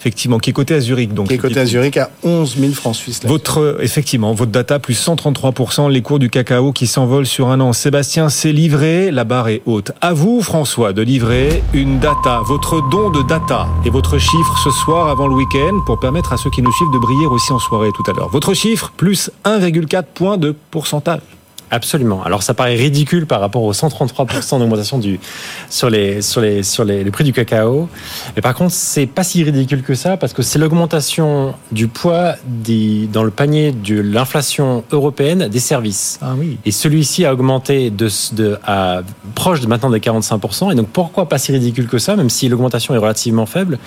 Effectivement, qui est coté à Zurich. Donc, Qui est coté à Zurich à 11 000 francs suisses. Votre, effectivement, votre data plus 133%, les cours du cacao qui s'envolent sur un an. Sébastien, c'est livré, la barre est haute. À vous, François, de livrer une data, votre don de data et votre chiffre ce soir avant le week-end pour permettre à ceux qui nous suivent de briller aussi en soirée tout à l'heure. Votre chiffre, plus 1,4 point de pourcentage. Absolument. Alors ça paraît ridicule par rapport aux 133% d'augmentation du sur les sur les sur les, les prix du cacao. Mais par contre, c'est pas si ridicule que ça parce que c'est l'augmentation du poids des, dans le panier de l'inflation européenne des services. Ah oui. Et celui-ci a augmenté de, de à proche de maintenant des 45%. Et donc pourquoi pas si ridicule que ça, même si l'augmentation est relativement faible?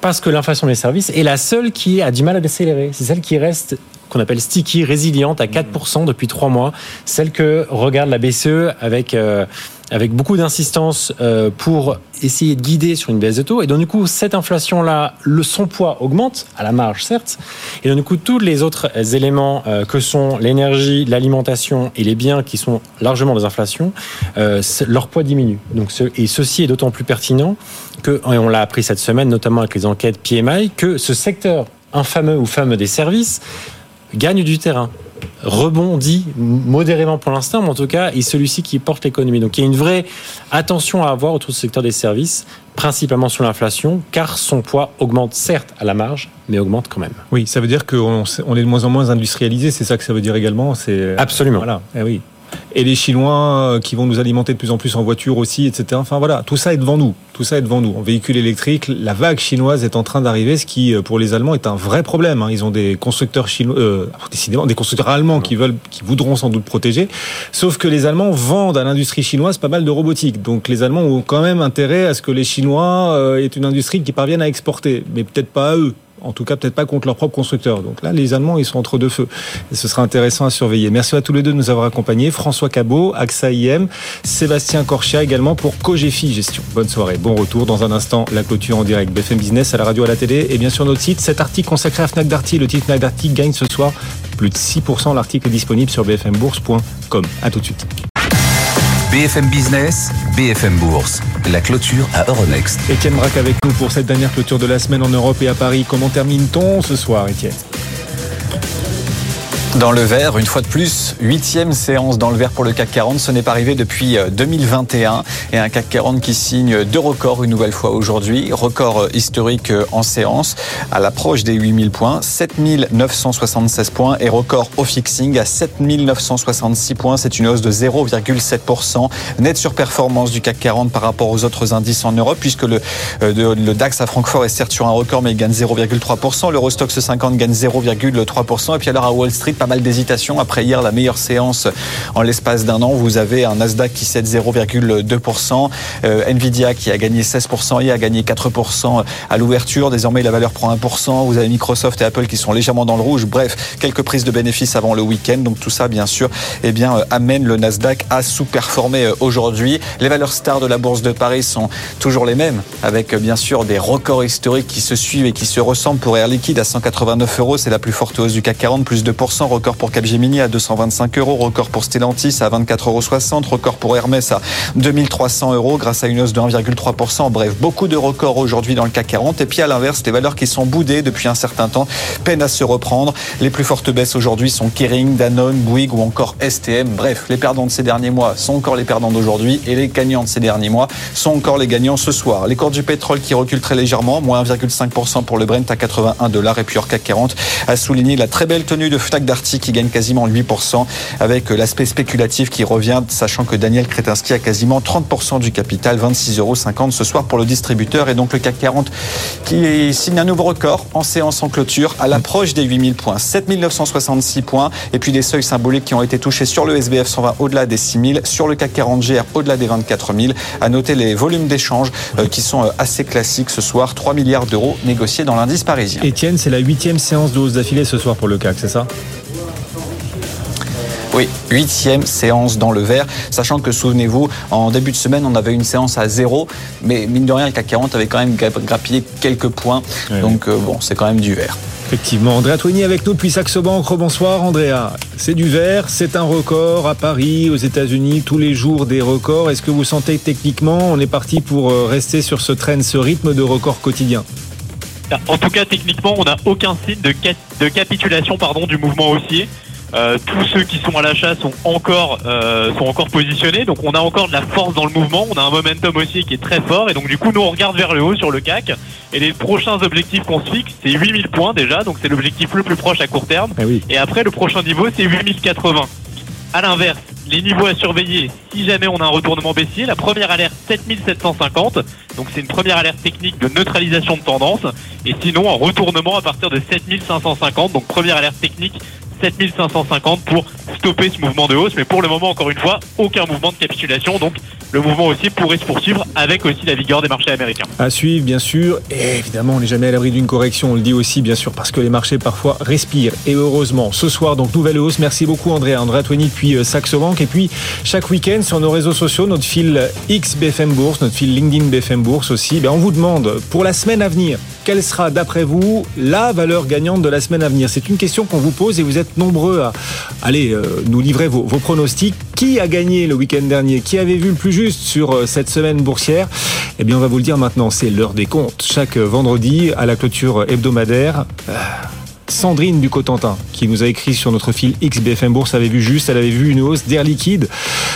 Parce que l'inflation des services est la seule qui a du mal à décélérer. C'est celle qui reste qu'on appelle sticky, résiliente à 4% depuis trois mois. Celle que regarde la BCE avec euh, avec beaucoup d'insistance euh, pour essayer de guider sur une baisse de taux. Et donc, du coup, cette inflation-là, son poids augmente, à la marge, certes. Et donc, du coup, tous les autres éléments euh, que sont l'énergie, l'alimentation et les biens qui sont largement des inflations, leur poids diminue. Donc, et ceci est d'autant plus pertinent que, et on l'a appris cette semaine, notamment avec les enquêtes PMI, que ce secteur infameux ou fameux des services gagne du terrain rebondit modérément pour l'instant, mais en tout cas, est celui-ci qui porte l'économie. Donc il y a une vraie attention à avoir autour du secteur des services, principalement sur l'inflation, car son poids augmente certes à la marge, mais augmente quand même. Oui, ça veut dire qu'on est de moins en moins industrialisé, c'est ça que ça veut dire également. C'est Absolument. Voilà, eh oui. Et les Chinois euh, qui vont nous alimenter de plus en plus en voiture aussi, etc. Enfin voilà, tout ça est devant nous. Tout ça est devant nous. En véhicule électrique, la vague chinoise est en train d'arriver, ce qui, euh, pour les Allemands, est un vrai problème. hein. Ils ont des constructeurs chinois, euh, décidément, des constructeurs allemands qui veulent, qui voudront sans doute protéger. Sauf que les Allemands vendent à l'industrie chinoise pas mal de robotique. Donc les Allemands ont quand même intérêt à ce que les Chinois aient une industrie qui parvienne à exporter, mais peut-être pas à eux. En tout cas, peut-être pas contre leurs propres constructeurs. Donc là, les Allemands, ils sont entre deux feux. Ce sera intéressant à surveiller. Merci à tous les deux de nous avoir accompagnés. François Cabot, AXA IM, Sébastien Corchia également pour Cogefi Gestion. Bonne soirée, bon retour. Dans un instant, la clôture en direct BFM Business à la radio, à la télé et bien sûr notre site. Cet article consacré à Fnac Darty, le titre Fnac Darty gagne ce soir plus de 6%. L'article est disponible sur bfmbourse.com. À tout de suite. BFM Business, BFM Bourse. La clôture à Euronext. Étienne Braque avec nous pour cette dernière clôture de la semaine en Europe et à Paris. Comment termine-t-on ce soir, Étienne? Dans le vert, une fois de plus, huitième séance dans le vert pour le CAC 40. Ce n'est pas arrivé depuis 2021. Euh, Et un CAC 40 qui signe deux records une nouvelle fois aujourd'hui. Record euh, historique euh, en séance à l'approche des 8000 points. 7976 points et record au fixing à 7966 points. C'est une hausse de 0,7%. Net surperformance du CAC 40 par rapport aux autres indices en Europe puisque le, le DAX à Francfort est certes sur un record mais il gagne 0,3%. L'Eurostox 50 gagne 0,3%. Et puis alors à Wall Street, pas mal d'hésitation. Après hier, la meilleure séance en l'espace d'un an. Vous avez un Nasdaq qui cède 0,2%. Euh, Nvidia qui a gagné 16% et a gagné 4% à l'ouverture. Désormais, la valeur prend 1%. Vous avez Microsoft et Apple qui sont légèrement dans le rouge. Bref, quelques prises de bénéfices avant le week-end. Donc tout ça, bien sûr, eh bien, euh, amène le Nasdaq à sous-performer euh, aujourd'hui. Les valeurs stars de la Bourse de Paris sont toujours les mêmes, avec bien sûr des records historiques qui se suivent et qui se ressemblent pour Air Liquide à 189 euros. C'est la plus forte hausse du CAC 40, plus 2% record pour Capgemini à 225 euros, record pour Stellantis à 24,60 euros, record pour Hermès à 2300 euros grâce à une hausse de 1,3%. Bref, beaucoup de records aujourd'hui dans le CAC 40. Et puis à l'inverse, les valeurs qui sont boudées depuis un certain temps peinent à se reprendre. Les plus fortes baisses aujourd'hui sont Kering, Danone, Bouygues ou encore STM. Bref, les perdants de ces derniers mois sont encore les perdants d'aujourd'hui et les gagnants de ces derniers mois sont encore les gagnants ce soir. Les cours du pétrole qui reculent très légèrement, moins 1,5% pour le Brent à 81 dollars et puis hors CAC 40 a souligné la très belle tenue de Fnac Qui gagne quasiment 8% avec l'aspect spéculatif qui revient, sachant que Daniel Kretinsky a quasiment 30% du capital, 26,50 euros ce soir pour le distributeur. Et donc le CAC 40 qui signe un nouveau record en séance en clôture à l'approche des 8000 points, 7966 points. Et puis des seuils symboliques qui ont été touchés sur le SBF 120 au-delà des 6000, sur le CAC 40 GR au-delà des 24 000. À noter les volumes d'échanges euh, qui sont euh, assez classiques ce soir, 3 milliards d'euros négociés dans l'indice parisien. Étienne, c'est la huitième séance de hausse d'affilée ce soir pour le CAC, c'est ça? Oui, huitième séance dans le vert, sachant que souvenez-vous, en début de semaine, on avait une séance à zéro, mais mine de rien, le CAC 40 avait quand même grappillé quelques points, oui, donc euh, bon, c'est quand même du vert. Effectivement, Andrea Twigny avec nous depuis Saxo Bank. Bonsoir Andrea. C'est du vert, c'est un record à Paris, aux États-Unis, tous les jours des records. Est-ce que vous sentez techniquement, on est parti pour rester sur ce train, ce rythme de record quotidien? En tout cas, techniquement, on n'a aucun signe de, de capitulation pardon, du mouvement haussier. Euh, tous ceux qui sont à l'achat sont encore euh, sont encore positionnés, donc on a encore de la force dans le mouvement, on a un momentum aussi qui est très fort, et donc du coup nous on regarde vers le haut sur le CAC, et les prochains objectifs qu'on se fixe c'est 8000 points déjà, donc c'est l'objectif le plus proche à court terme, Eh oui. et après le prochain niveau c'est 8080. À l'inverse, les niveaux à surveiller si jamais on a un retournement baissier, la première alerte 7750, donc c'est une première alerte technique de neutralisation de tendance, et sinon un retournement à partir de 7550, donc première alerte technique 7550 pour stopper ce mouvement de hausse. Mais pour le moment, encore une fois, aucun mouvement de capitulation. Donc le mouvement aussi pourrait se poursuivre avec aussi la vigueur des marchés américains. À suivre, bien sûr. Et évidemment, on n'est jamais à l'abri d'une correction. On le dit aussi, bien sûr, parce que les marchés parfois respirent. Et heureusement, ce soir, donc nouvelle hausse. Merci beaucoup, André. André Tony depuis euh, Saxo Bank. Et puis, chaque week-end, sur nos réseaux sociaux, notre fil X BFM Bourse, notre fil LinkedIn BFM Bourse aussi, ben, on vous demande pour la semaine à venir, quelle sera, d'après vous, la valeur gagnante de la semaine à venir? C'est une question qu'on vous pose et vous êtes nombreux à aller euh, nous livrer vos, vos, pronostics. Qui a gagné le week-end dernier? Qui avait vu le plus juste sur euh, cette semaine boursière? Eh bien, on va vous le dire maintenant, c'est l'heure des comptes. Chaque vendredi, à la clôture hebdomadaire. Euh, Sandrine du Cotentin, qui nous a écrit sur notre fil XBFM Bourse, avait vu juste, elle avait vu une hausse d'air liquide.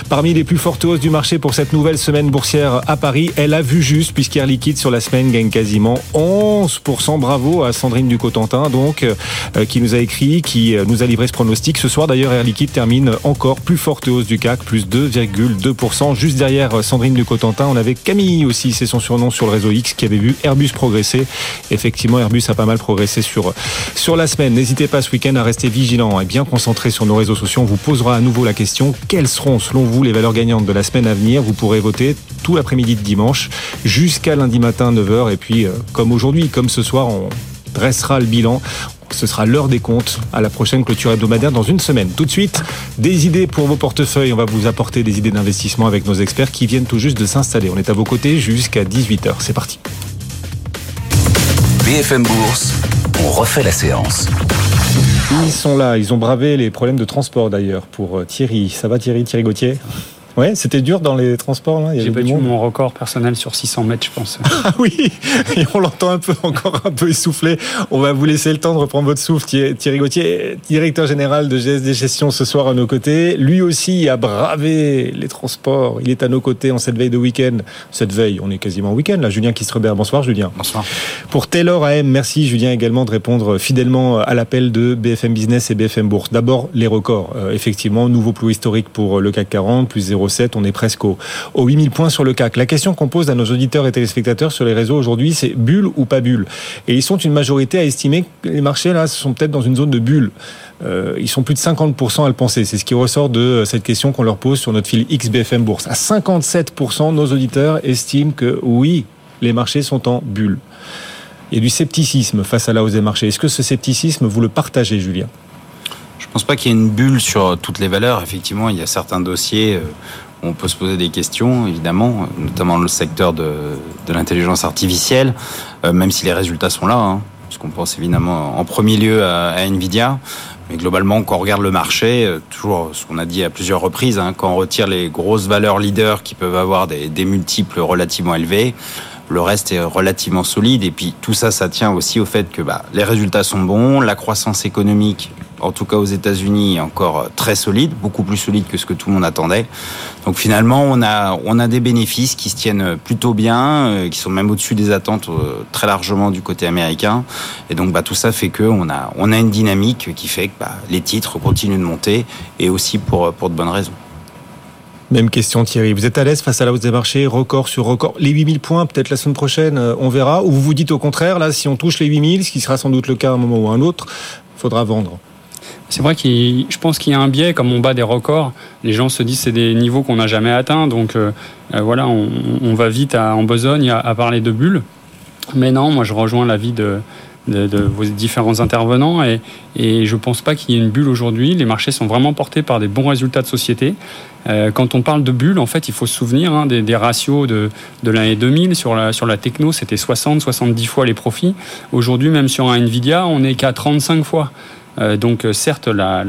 Parmi les plus fortes hausses du marché pour cette nouvelle semaine boursière à Paris, elle a vu juste, puisqu'Air Liquide sur la semaine gagne quasiment 11%. Bravo à Sandrine du Cotentin, donc, euh, qui nous a écrit, qui nous a livré ce pronostic. Ce soir, d'ailleurs, Air Liquide termine encore plus forte hausse du CAC, plus 2,2%. Juste derrière Sandrine du Cotentin, on avait Camille aussi, c'est son surnom sur le réseau X, qui avait vu Airbus progresser. Effectivement, Airbus a pas mal progressé sur, sur la semaine. N'hésitez pas ce week-end à rester vigilant et bien concentré sur nos réseaux sociaux. On vous posera à nouveau la question quelles seront selon vous les valeurs gagnantes de la semaine à venir? Vous pourrez voter tout l'après-midi de dimanche jusqu'à lundi matin 9h. Et puis, euh, comme aujourd'hui, comme ce soir, on dressera le bilan. Ce sera l'heure des comptes à la prochaine clôture hebdomadaire dans une semaine. Tout de suite, des idées pour vos portefeuilles. On va vous apporter des idées d'investissement avec nos experts qui viennent tout juste de s'installer. On est à vos côtés jusqu'à 18h. C'est parti. BFM Bourse, on refait la séance. Ils sont là, ils ont bravé les problèmes de transport d'ailleurs pour Thierry. Ça va Thierry, Thierry Gauthier? Ouais, c'était dur dans les transports. là. J'ai battu monde. mon record personnel sur 600 mètres, je pense. [laughs] Ah oui, et on l'entend un peu encore un peu essoufflé. On va vous laisser le temps de reprendre votre souffle. Thierry Gauthier, directeur général de GSD Gestion ce soir à nos côtés. Lui aussi a bravé les transports. Il est à nos côtés en cette veille de week-end. Cette veille, on est quasiment en week-end là. Julien Kistrebert, bonsoir Julien. Bonsoir. Pour Taylor AM, merci Julien également de répondre fidèlement à l'appel de BFM Business et BFM Bourse. D'abord les records. Euh, effectivement, nouveau plus historique pour le CAC 40, plus 0,7. On est presque au, aux 8000 points sur le CAC. La question qu'on pose à nos auditeurs et téléspectateurs sur les réseaux aujourd'hui, c'est bulle ou pas bulle? Et ils sont une majorité à estimer que les marchés là sont peut-être dans une zone de bulle. Euh, ils sont plus de 50% à le penser. C'est ce qui ressort de cette question qu'on leur pose sur notre fil XBFM Bourse. À 57%, nos auditeurs estiment que oui, les marchés sont en bulle. Il y a du scepticisme face à la hausse des marchés. Est-ce que ce scepticisme, vous le partagez, Julien? Je pense pas qu'il y ait une bulle sur toutes les valeurs. Effectivement, il y a certains dossiers euh, où on peut se poser des questions, évidemment, notamment le secteur de, l'intelligence artificielle, euh, même si les résultats sont là. Hein, parce qu'on pense évidemment en premier lieu à, Nvidia. Mais globalement, quand on regarde le marché, euh, toujours ce qu'on a dit à plusieurs reprises, hein, quand on retire les grosses valeurs leaders qui peuvent avoir des, des multiples relativement élevés, le reste est relativement solide. Et puis tout ça, ça tient aussi au fait que bah, les résultats sont bons, la croissance économique, en tout cas aux États-Unis, encore euh, très solide, beaucoup plus solide que ce que tout le monde attendait. Donc finalement, on a, des bénéfices qui se tiennent plutôt bien, euh, qui sont même au-dessus des attentes euh, très largement du côté américain. Et donc bah, tout ça fait qu'on a, une dynamique qui fait que bah, les titres continuent de monter et aussi pour, de bonnes raisons. Même question Thierry. Vous êtes à l'aise face à la hausse des marchés, record sur record? Les 8000 points, peut-être la semaine prochaine, euh, on verra. Ou vous vous dites au contraire, là, si on touche les 8000, ce qui sera sans doute le cas à un moment ou à un autre, faudra vendre. C'est vrai qu'il, je pense qu'il y a un biais, comme on bat des records, les gens se disent c'est des niveaux qu'on n'a jamais atteints, donc euh, euh, voilà, on, va vite à- en besogne à, à parler de bulles. Mais non, moi je rejoins l'avis de, de, vos différents intervenants et, et je pense pas qu'il y ait une bulle aujourd'hui. Les marchés sont vraiment portés par des bons résultats de société. Euh, quand on parle de bulle, en fait, il faut se souvenir hein, des, ratios de, de l'année 2000 sur la, sur la techno, c'était 60-70 fois les profits. Aujourd'hui, même sur un Nvidia, on n'est qu'à 35 fois. Euh, donc euh, certes, la,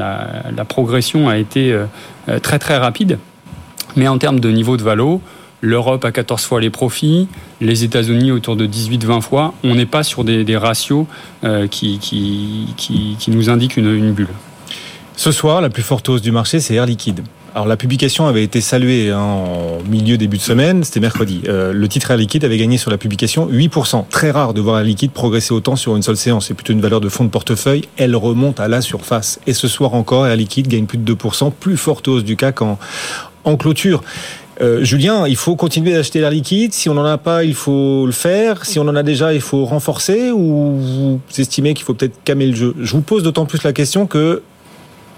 progression a été euh, très très rapide, mais en termes de niveau de valo, l'Europe à 14 fois les profits, les États-Unis autour de 18-20 fois, on n'est pas sur des, ratios qui nous indiquent une, une bulle. Ce soir, la plus forte hausse du marché, c'est Air Liquide. Alors la publication avait été saluée hein, en milieu début de semaine, c'était mercredi. Euh, le titre Air Liquide avait gagné sur la publication 8%. Très rare de voir Air Liquide progresser autant sur une seule séance. C'est plutôt une valeur de fonds de portefeuille. Elle remonte à la surface. Et ce soir encore, Air Liquide gagne plus de 2%. Plus forte hausse du CAC en clôture. Euh, Julien, il faut continuer d'acheter l'air liquide. Si on n'en a pas, il faut le faire. Si on en a déjà, il faut renforcer. Ou vous estimez qu'il faut peut-être calmer le jeu? Je vous pose d'autant plus la question que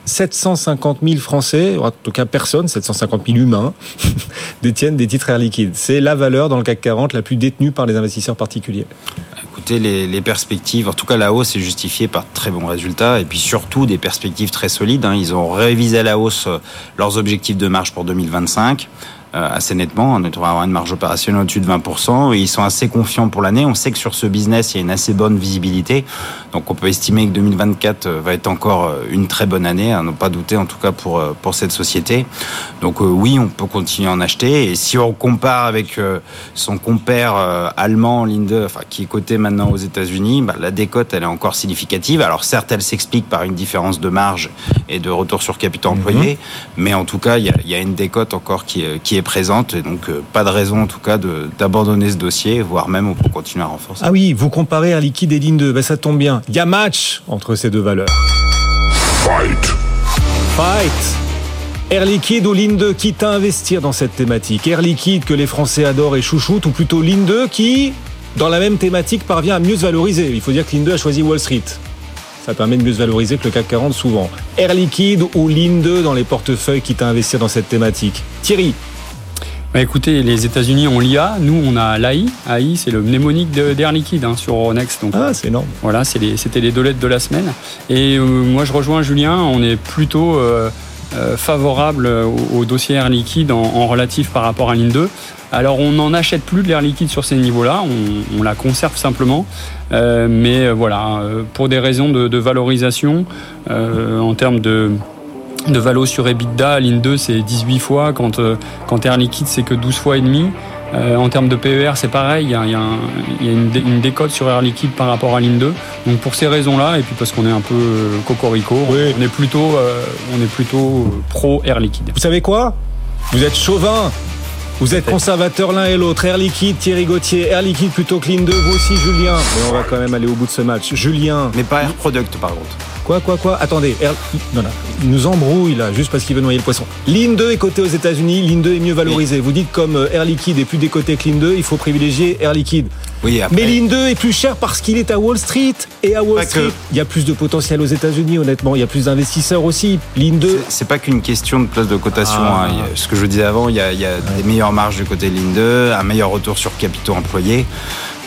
750 000 Français, en tout cas personne, 750 000 humains, [laughs] détiennent des titres Air Liquide. C'est la valeur dans le CAC 40 la plus détenue par les investisseurs particuliers. Écoutez, les, perspectives, en tout cas la hausse est justifiée par de très bons résultats et puis surtout des perspectives très solides. hein. Ils ont révisé à la hausse euh, leurs objectifs de marge pour 2025 euh, assez nettement. On devrait avoir une marge opérationnelle au-dessus de 20%. Et ils sont assez confiants pour l'année. On sait que sur ce business, il y a une assez bonne visibilité. Donc on peut estimer que 2024 euh, va être encore euh, une très bonne année, à ne pas douter en tout cas pour, euh, pour cette société. Donc euh, oui, on peut continuer à en acheter. Et si on compare avec euh, son compère euh, allemand, Linde, enfin, qui est coté maintenant aux États-Unis, bah, la décote, elle est encore significative. Alors certes, elle s'explique par une différence de marge et de retour sur capital employé, mais en tout cas, il y a, y a une décote encore qui, qui est présente. Et donc, euh, pas de raison en tout cas de- d'abandonner ce dossier, voire même peut continuer à renforcer. Ah oui, vous comparez Air Liquide et Ligne 2, ben ça tombe bien. Il y a match entre ces deux valeurs. Fight Air Liquide ou Ligne 2, quitte à investir dans cette thématique? Air Liquide que les Français adorent et chouchoutent, ou plutôt Ligne 2 qui, dans la même thématique, parvient à mieux se valoriser? Il faut dire que Ligne 2 a choisi Wall Street. Ça permet de mieux se valoriser que le CAC 40 souvent. Air Liquide ou Ligne 2 dans les portefeuilles, quitte à investir dans cette thématique? Thierry, Bah, écoutez, les États-Unis ont l'IA, nous on a l'AI. AI, c'est le mnémonique d'Air Liquide hein, sur Euronext. Donc ah, c'est énorme. Voilà, c'était les deux lettres de la semaine. Et euh, moi, je rejoins Julien. On est plutôt euh, euh, favorable au, au dossier Air Liquide en, en relatif par rapport à Ligne 2. Alors, on n'en achète plus de l'air liquide sur ces niveaux-là. On, on la conserve simplement. Euh, mais euh, voilà, euh, pour des raisons de, de valorisation, euh, en termes de de valo sur EBITDA. Ligne 2, c'est 18 fois. Quand, quand Air Liquide, c'est que 12 fois et demi. en termes de PER, c'est pareil, il y a, il y a, une, une, décote sur Air Liquide par rapport à Ligne 2. Donc pour ces raisons-là, et puis parce qu'on est un peu cocorico, oui. on est plutôt, on est plutôt pro Air Liquide. Vous savez quoi? Vous êtes chauvin vous êtes conservateur l'un et l'autre. Air Liquide, Thierry Gauthier. Air Liquide plutôt clean 2. Vous aussi, Julien. Mais on va quand même aller au bout de ce match. Julien. Mais pas Air Product, par contre. Quoi, quoi, quoi Attendez, non, non, il nous embrouille là, juste parce qu'il veut noyer le poisson. Ligne 2 est cotée aux États-Unis, ligne 2 est mieux valorisée. Vous dites comme euh, Air Liquide est plus décoté que Ligne 2, il faut privilégier Air Liquide. Oui, Mais Ligne 2 est plus cher parce qu'il est à Wall Street. Et à Wall Street, il y a plus de potentiel aux États-Unis, honnêtement. Il y a plus d'investisseurs aussi. Ligne 2. C'est pas qu'une question de place de cotation. Ah. Hein. Ce que je disais avant, il y a, il y a des meilleures marges du côté de Ligne 2, un meilleur retour sur capitaux employés.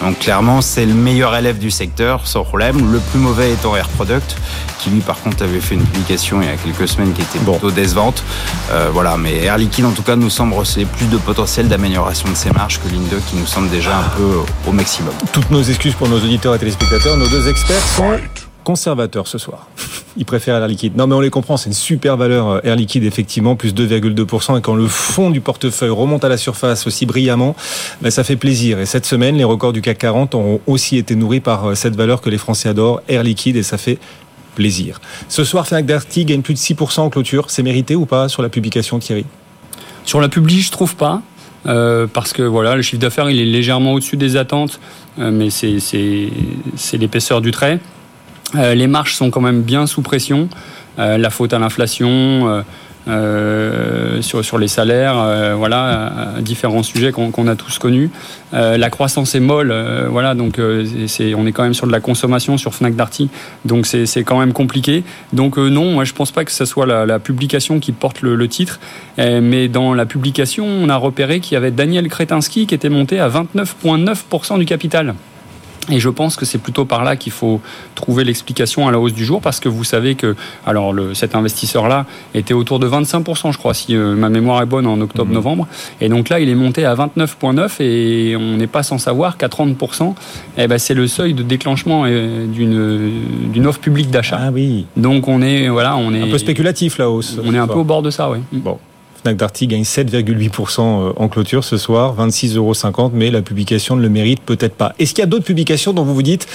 Donc clairement, c'est le meilleur élève du secteur, sans problème. Le plus mauvais étant Air Product, qui lui par contre avait fait une publication il y a quelques semaines qui était plutôt décevante. Euh, voilà, mais Air Liquide en tout cas nous semble receler plus de potentiel d'amélioration de ses marges que Ligne 2 qui nous semble déjà un peu au maximum. Toutes nos excuses pour nos auditeurs et téléspectateurs, nos deux experts sont conservateurs ce soir. [laughs] Ils préfèrent Air Liquide. Non, mais on les comprend, c'est une super valeur euh, Air Liquide, effectivement, plus 2,2%. Et quand le fond du portefeuille remonte à la surface aussi brillamment, ben, ça fait plaisir. Et cette semaine, les records du CAC 40 ont aussi été nourris par euh, cette valeur que les Français adorent, Air Liquide, et ça fait plaisir. Ce soir, Fnac Darty gagne plus de 6% en clôture. C'est mérité ou pas sur la publication, Thierry? Sur la publi, je trouve pas. Euh, parce que voilà, le chiffre d'affaires il est légèrement au-dessus des attentes, mais c'est l'épaisseur du trait. Euh, les marges sont quand même bien sous pression. Euh, la faute à l'inflation, euh, sur, les salaires, voilà, différents sujets qu'on a tous connus. la croissance est molle, voilà, donc c'est on est quand même sur de la consommation sur Fnac Darty, donc c'est quand même compliqué. Donc non, moi je pense pas que ce soit la, publication qui porte le, le titre, mais dans la publication, on a repéré qu'il y avait Daniel Kretinsky qui était monté à 29,9% du capital. Et je pense que c'est plutôt par là qu'il faut trouver l'explication à la hausse du jour, parce que vous savez que alors le, cet investisseur-là était autour de 25%, je crois, si euh, ma mémoire est bonne, en octobre-novembre. Mhm. Et donc là, il est monté à 29,9 et on n'est pas sans savoir qu'à 30%, eh ben, c'est le seuil de déclenchement euh, d'une d'une offre publique d'achat. Ah oui. Donc on est voilà, on est un peu spéculatif la hausse. On est un peu au bord de ça, oui. Bon. Fnac Darty gagne 7,8% euh, en clôture ce soir, 26,50 euros, mais la publication ne le mérite peut-être pas. Est-ce qu'il y a d'autres publications dont vous vous dites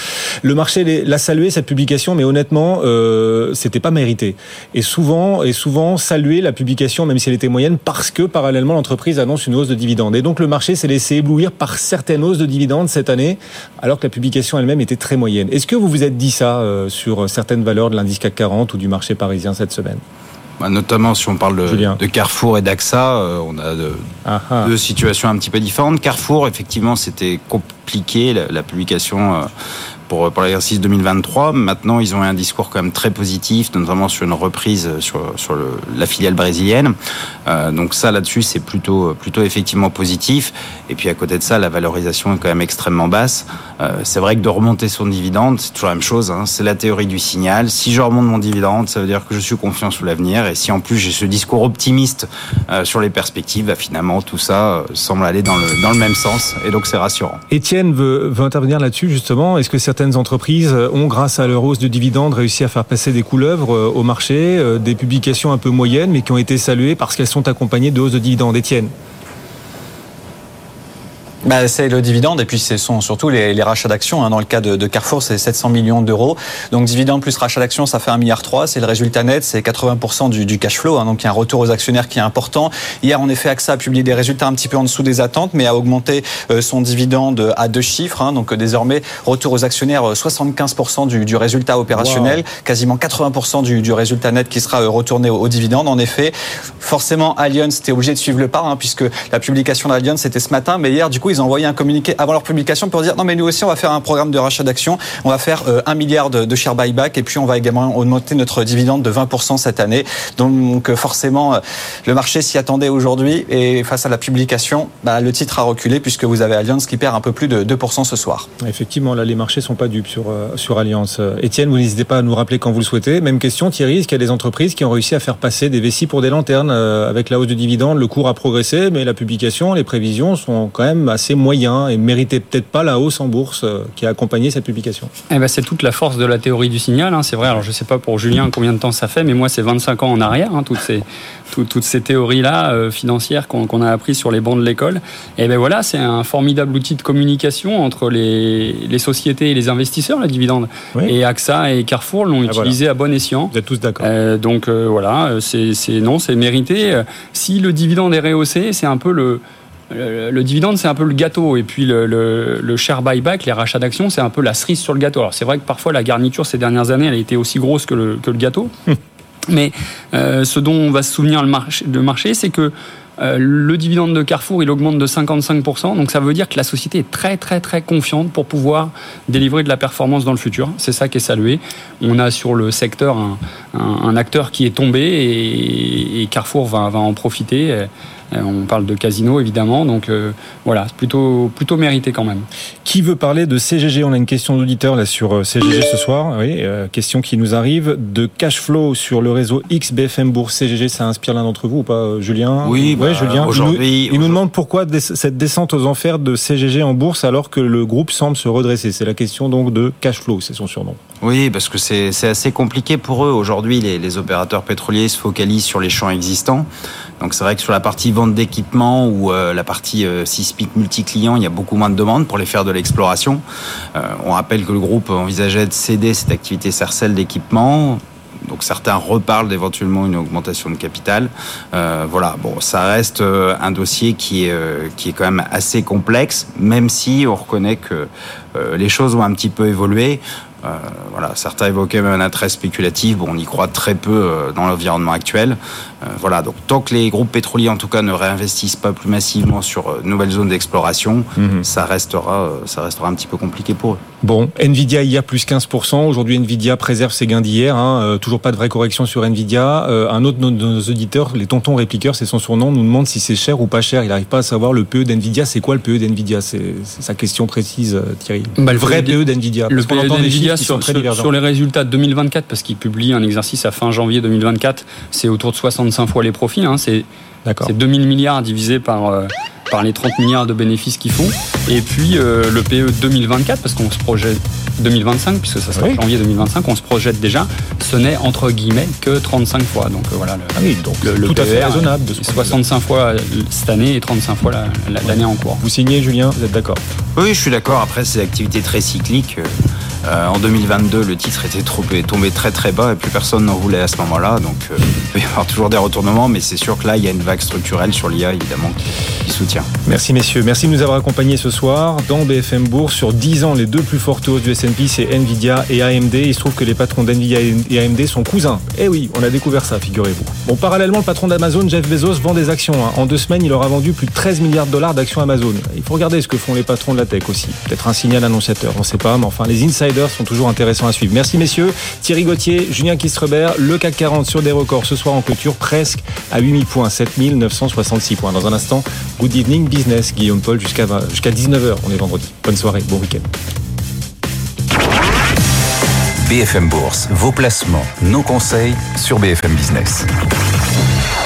le marché l'a salué cette publication, mais honnêtement, euh, c'était pas mérité? Et souvent, et souvent saluer la publication, même si elle était moyenne, parce que parallèlement l'entreprise annonce une hausse de dividendes. Et donc le marché s'est laissé éblouir par certaines hausses de dividendes cette année, alors que la publication elle-même était très moyenne. Est-ce que vous vous êtes dit ça euh, sur certaines valeurs de l'indice CAC 40 ou du marché parisien cette semaine? Bah, notamment si on parle de, Carrefour et d'AXA, euh, on a ah, ah. deux situations un petit peu différentes. Carrefour, effectivement, c'était compliqué la, publication euh, pour, pour l'exercice 2023. Maintenant, ils ont un discours quand même très positif, notamment sur une reprise sur, sur le, la filiale brésilienne. Euh, donc ça, là-dessus, c'est plutôt, plutôt effectivement positif. Et puis à côté de ça, la valorisation est quand même extrêmement basse. Euh, c'est vrai que de remonter son dividende, c'est toujours la même chose. Hein. C'est la théorie du signal. Si je remonte mon dividende, ça veut dire que je suis confiant sous l'avenir. Et si en plus j'ai ce discours optimiste euh, sur les perspectives, bah, finalement, tout ça euh, semble aller dans le, dans le même sens. Et donc c'est rassurant. Étienne veut, intervenir là-dessus, justement. Est-ce que certaines entreprises ont, grâce à leur hausse de dividendes, réussi à faire passer des couleuvres au marché, des publications un peu moyennes, mais qui ont été saluées parce qu'elles sont accompagnées de hausses de dividendes? Étienne? Bah, C'est le dividende et puis ce sont surtout les, les rachats d'actions. Hein. Dans le cas de, de Carrefour, c'est 700 millions d'euros. Donc dividende plus rachat d'actions, ça fait 1,3 milliard. C'est le résultat net, c'est 80% du, du, cash flow. Hein. Donc il y a un retour aux actionnaires qui est important. Hier, en effet, AXA a publié des résultats un petit peu en dessous des attentes, mais a augmenté euh, son dividende à deux chiffres. Hein. Donc désormais, retour aux actionnaires, 75% euh, du, du, résultat opérationnel, quasiment 80% du, du, résultat net qui sera euh, retourné au, au dividende. En effet, forcément, Allianz était obligé de suivre le pas, hein, puisque la publication d'Allianz c'était ce matin. Mais hier, du coup, ils ont envoyé un communiqué avant leur publication pour dire non mais nous aussi on va faire un programme de rachat d'actions, on va faire euh, un milliard de, de share buyback et puis on va également augmenter notre dividende de 20% cette année. Donc euh, forcément euh, le marché s'y attendait aujourd'hui et face à la publication, bah, le titre a reculé puisque vous avez Allianz qui perd un peu plus de 2% ce soir. Effectivement, là les marchés sont pas dupes sur sur Allianz. Étienne, vous n'hésitez pas à nous rappeler quand vous le souhaitez. Même question, Thierry, est-ce qu'il y a des entreprises qui ont réussi à faire passer des vessies pour des lanternes avec la hausse de dividendes Le cours a progressé, mais la publication, les prévisions sont quand même assez assez moyen et méritait peut-être pas la hausse en bourse euh, qui a accompagné cette publication eh ben, C'est toute la force de la théorie du signal. Hein. C'est vrai, alors je ne sais pas pour Julien combien de temps ça fait, mais moi c'est 25 ans en arrière, hein, toutes ces, toutes ces théories-là euh, financières qu'on a apprises sur les bancs de l'école. Et ben voilà, c'est un formidable outil de communication entre les, les sociétés et les investisseurs, la dividende. Et AXA et Carrefour l'ont ah, utilisé à bon escient. Vous êtes tous d'accord. Euh, donc euh, voilà, c'est non, c'est mérité. Si le dividende est rehaussé, c'est un peu le le, dividende, c'est un peu le gâteau. Et puis le, le, share buyback, les rachats d'actions, c'est un peu la cerise sur le gâteau. Alors c'est vrai que parfois la garniture ces dernières années, elle a été aussi grosse que le, que gâteau. Mais euh, ce dont on va se souvenir le marché, marché c'est que euh, le dividende de Carrefour, il augmente de 55%. Donc ça veut dire que la société est très très très confiante pour pouvoir délivrer de la performance dans le futur. C'est ça qui est salué. On a sur le secteur un, un, acteur qui est tombé et, et Carrefour va, va en profiter. Euh, on parle de casino évidemment, donc euh, voilà, plutôt plutôt mérité quand même. Qui veut parler de CGG On a une question d'auditeur là sur euh, CGG ce soir. Oui, question qui nous arrive de cash flow sur le réseau XBFM Bourse CGG. Ça inspire l'un d'entre vous ou pas, Julien? Oui, ouais, bah, Julien. Aujourd'hui, il, nous, demande pourquoi cette descente aux enfers de CGG en bourse alors que le groupe semble se redresser. C'est la question donc de cash flow, c'est son surnom. Oui, parce que c'est assez compliqué pour eux. Aujourd'hui, les, les opérateurs pétroliers se focalisent sur les champs existants. Donc c'est vrai que sur la partie vente d'équipements ou euh, la partie euh, Sismic multi-client, il y a beaucoup moins de demandes pour les faire de l'exploration. Euh, on rappelle que le groupe envisageait de céder cette activité Cercel d'équipement. Donc certains reparlent d'éventuellement une augmentation de capital. Euh, voilà, bon, ça reste un dossier qui est qui est quand même assez complexe, même si on reconnaît que les choses ont un petit peu évolué. Euh, voilà, certains évoquaient même un attrait spéculatif. Bon, on y croit très peu euh, dans l'environnement actuel. Euh, voilà, donc tant que les groupes pétroliers, en tout cas, ne réinvestissent pas plus massivement sur de nouvelles zones d'exploration, mhm. ça restera, ça restera un petit peu compliqué pour eux. Bon, Nvidia hier plus 15%. Aujourd'hui, Nvidia préserve ses gains d'hier. Hein. toujours pas de vraie correction sur Nvidia. un autre de nos auditeurs, les tontons répliqueurs, c'est son surnom, nous demande si c'est cher ou pas cher. Il n'arrive pas à savoir le PE d'Nvidia. C'est quoi le PE d'Nvidia? C'est sa question précise, Thierry. Bah, le vrai PE d'Nvidia. Le PE d'Nvidia sur, les résultats de 2024, parce qu'il publie un exercice à fin janvier 2024, c'est autour de 65 fois les profits. Hein, c'est 2000 milliards divisé par, euh, par les 30 milliards de bénéfices qu'ils font. Et puis euh, le PE 2024, parce qu'on se projette 2025, puisque ça sera janvier 2025, on se projette déjà, ce n'est entre guillemets que 35 fois. Donc euh, voilà, le, ah oui, donc le, tout à fait raisonnable. De 65 fois cette année et 35 fois l'année en cours. Vous signez, Julien Vous êtes d'accord? Oui, je suis d'accord. Après, c'est activités très cycliques. Euh, en 2022, le titre était trop, tombé très très bas et plus personne n'en voulait à ce moment-là. Donc euh, [laughs] il peut y avoir toujours des retournements, mais c'est sûr que là, il y a une vague structurelle sur l'IA, évidemment, qui, soutient. Merci messieurs. Merci de nous avoir accompagnés ce soir dans BFM Bourse. Sur 10 ans, les deux plus fortes hausses du S&P, c'est Nvidia et AMD. Il se trouve que les patrons d'Nvidia et AMD sont cousins. Eh oui, on a découvert ça, figurez-vous. Bon, parallèlement, le patron d'Amazon, Jeff Bezos, vend des actions. Hein. En deux semaines, il aura vendu plus de 13 milliards de dollars d'actions Amazon. Il faut regarder ce que font les patrons de la tech aussi. Peut-être un signal annonciateur, on ne sait pas, mais enfin, les insiders sont toujours intéressants à suivre. Merci messieurs. Thierry Gauthier, Julien Kistrebert, le CAC 40 sur des records ce soir en clôture presque à 8000 points, 7966 points. Dans un instant, Good Evening Business, Guillaume Paul jusqu'à jusqu'à 19h. On est vendredi. Bonne soirée, bon week-end. BFM Bourse, vos placements, nos conseils sur BFM Business.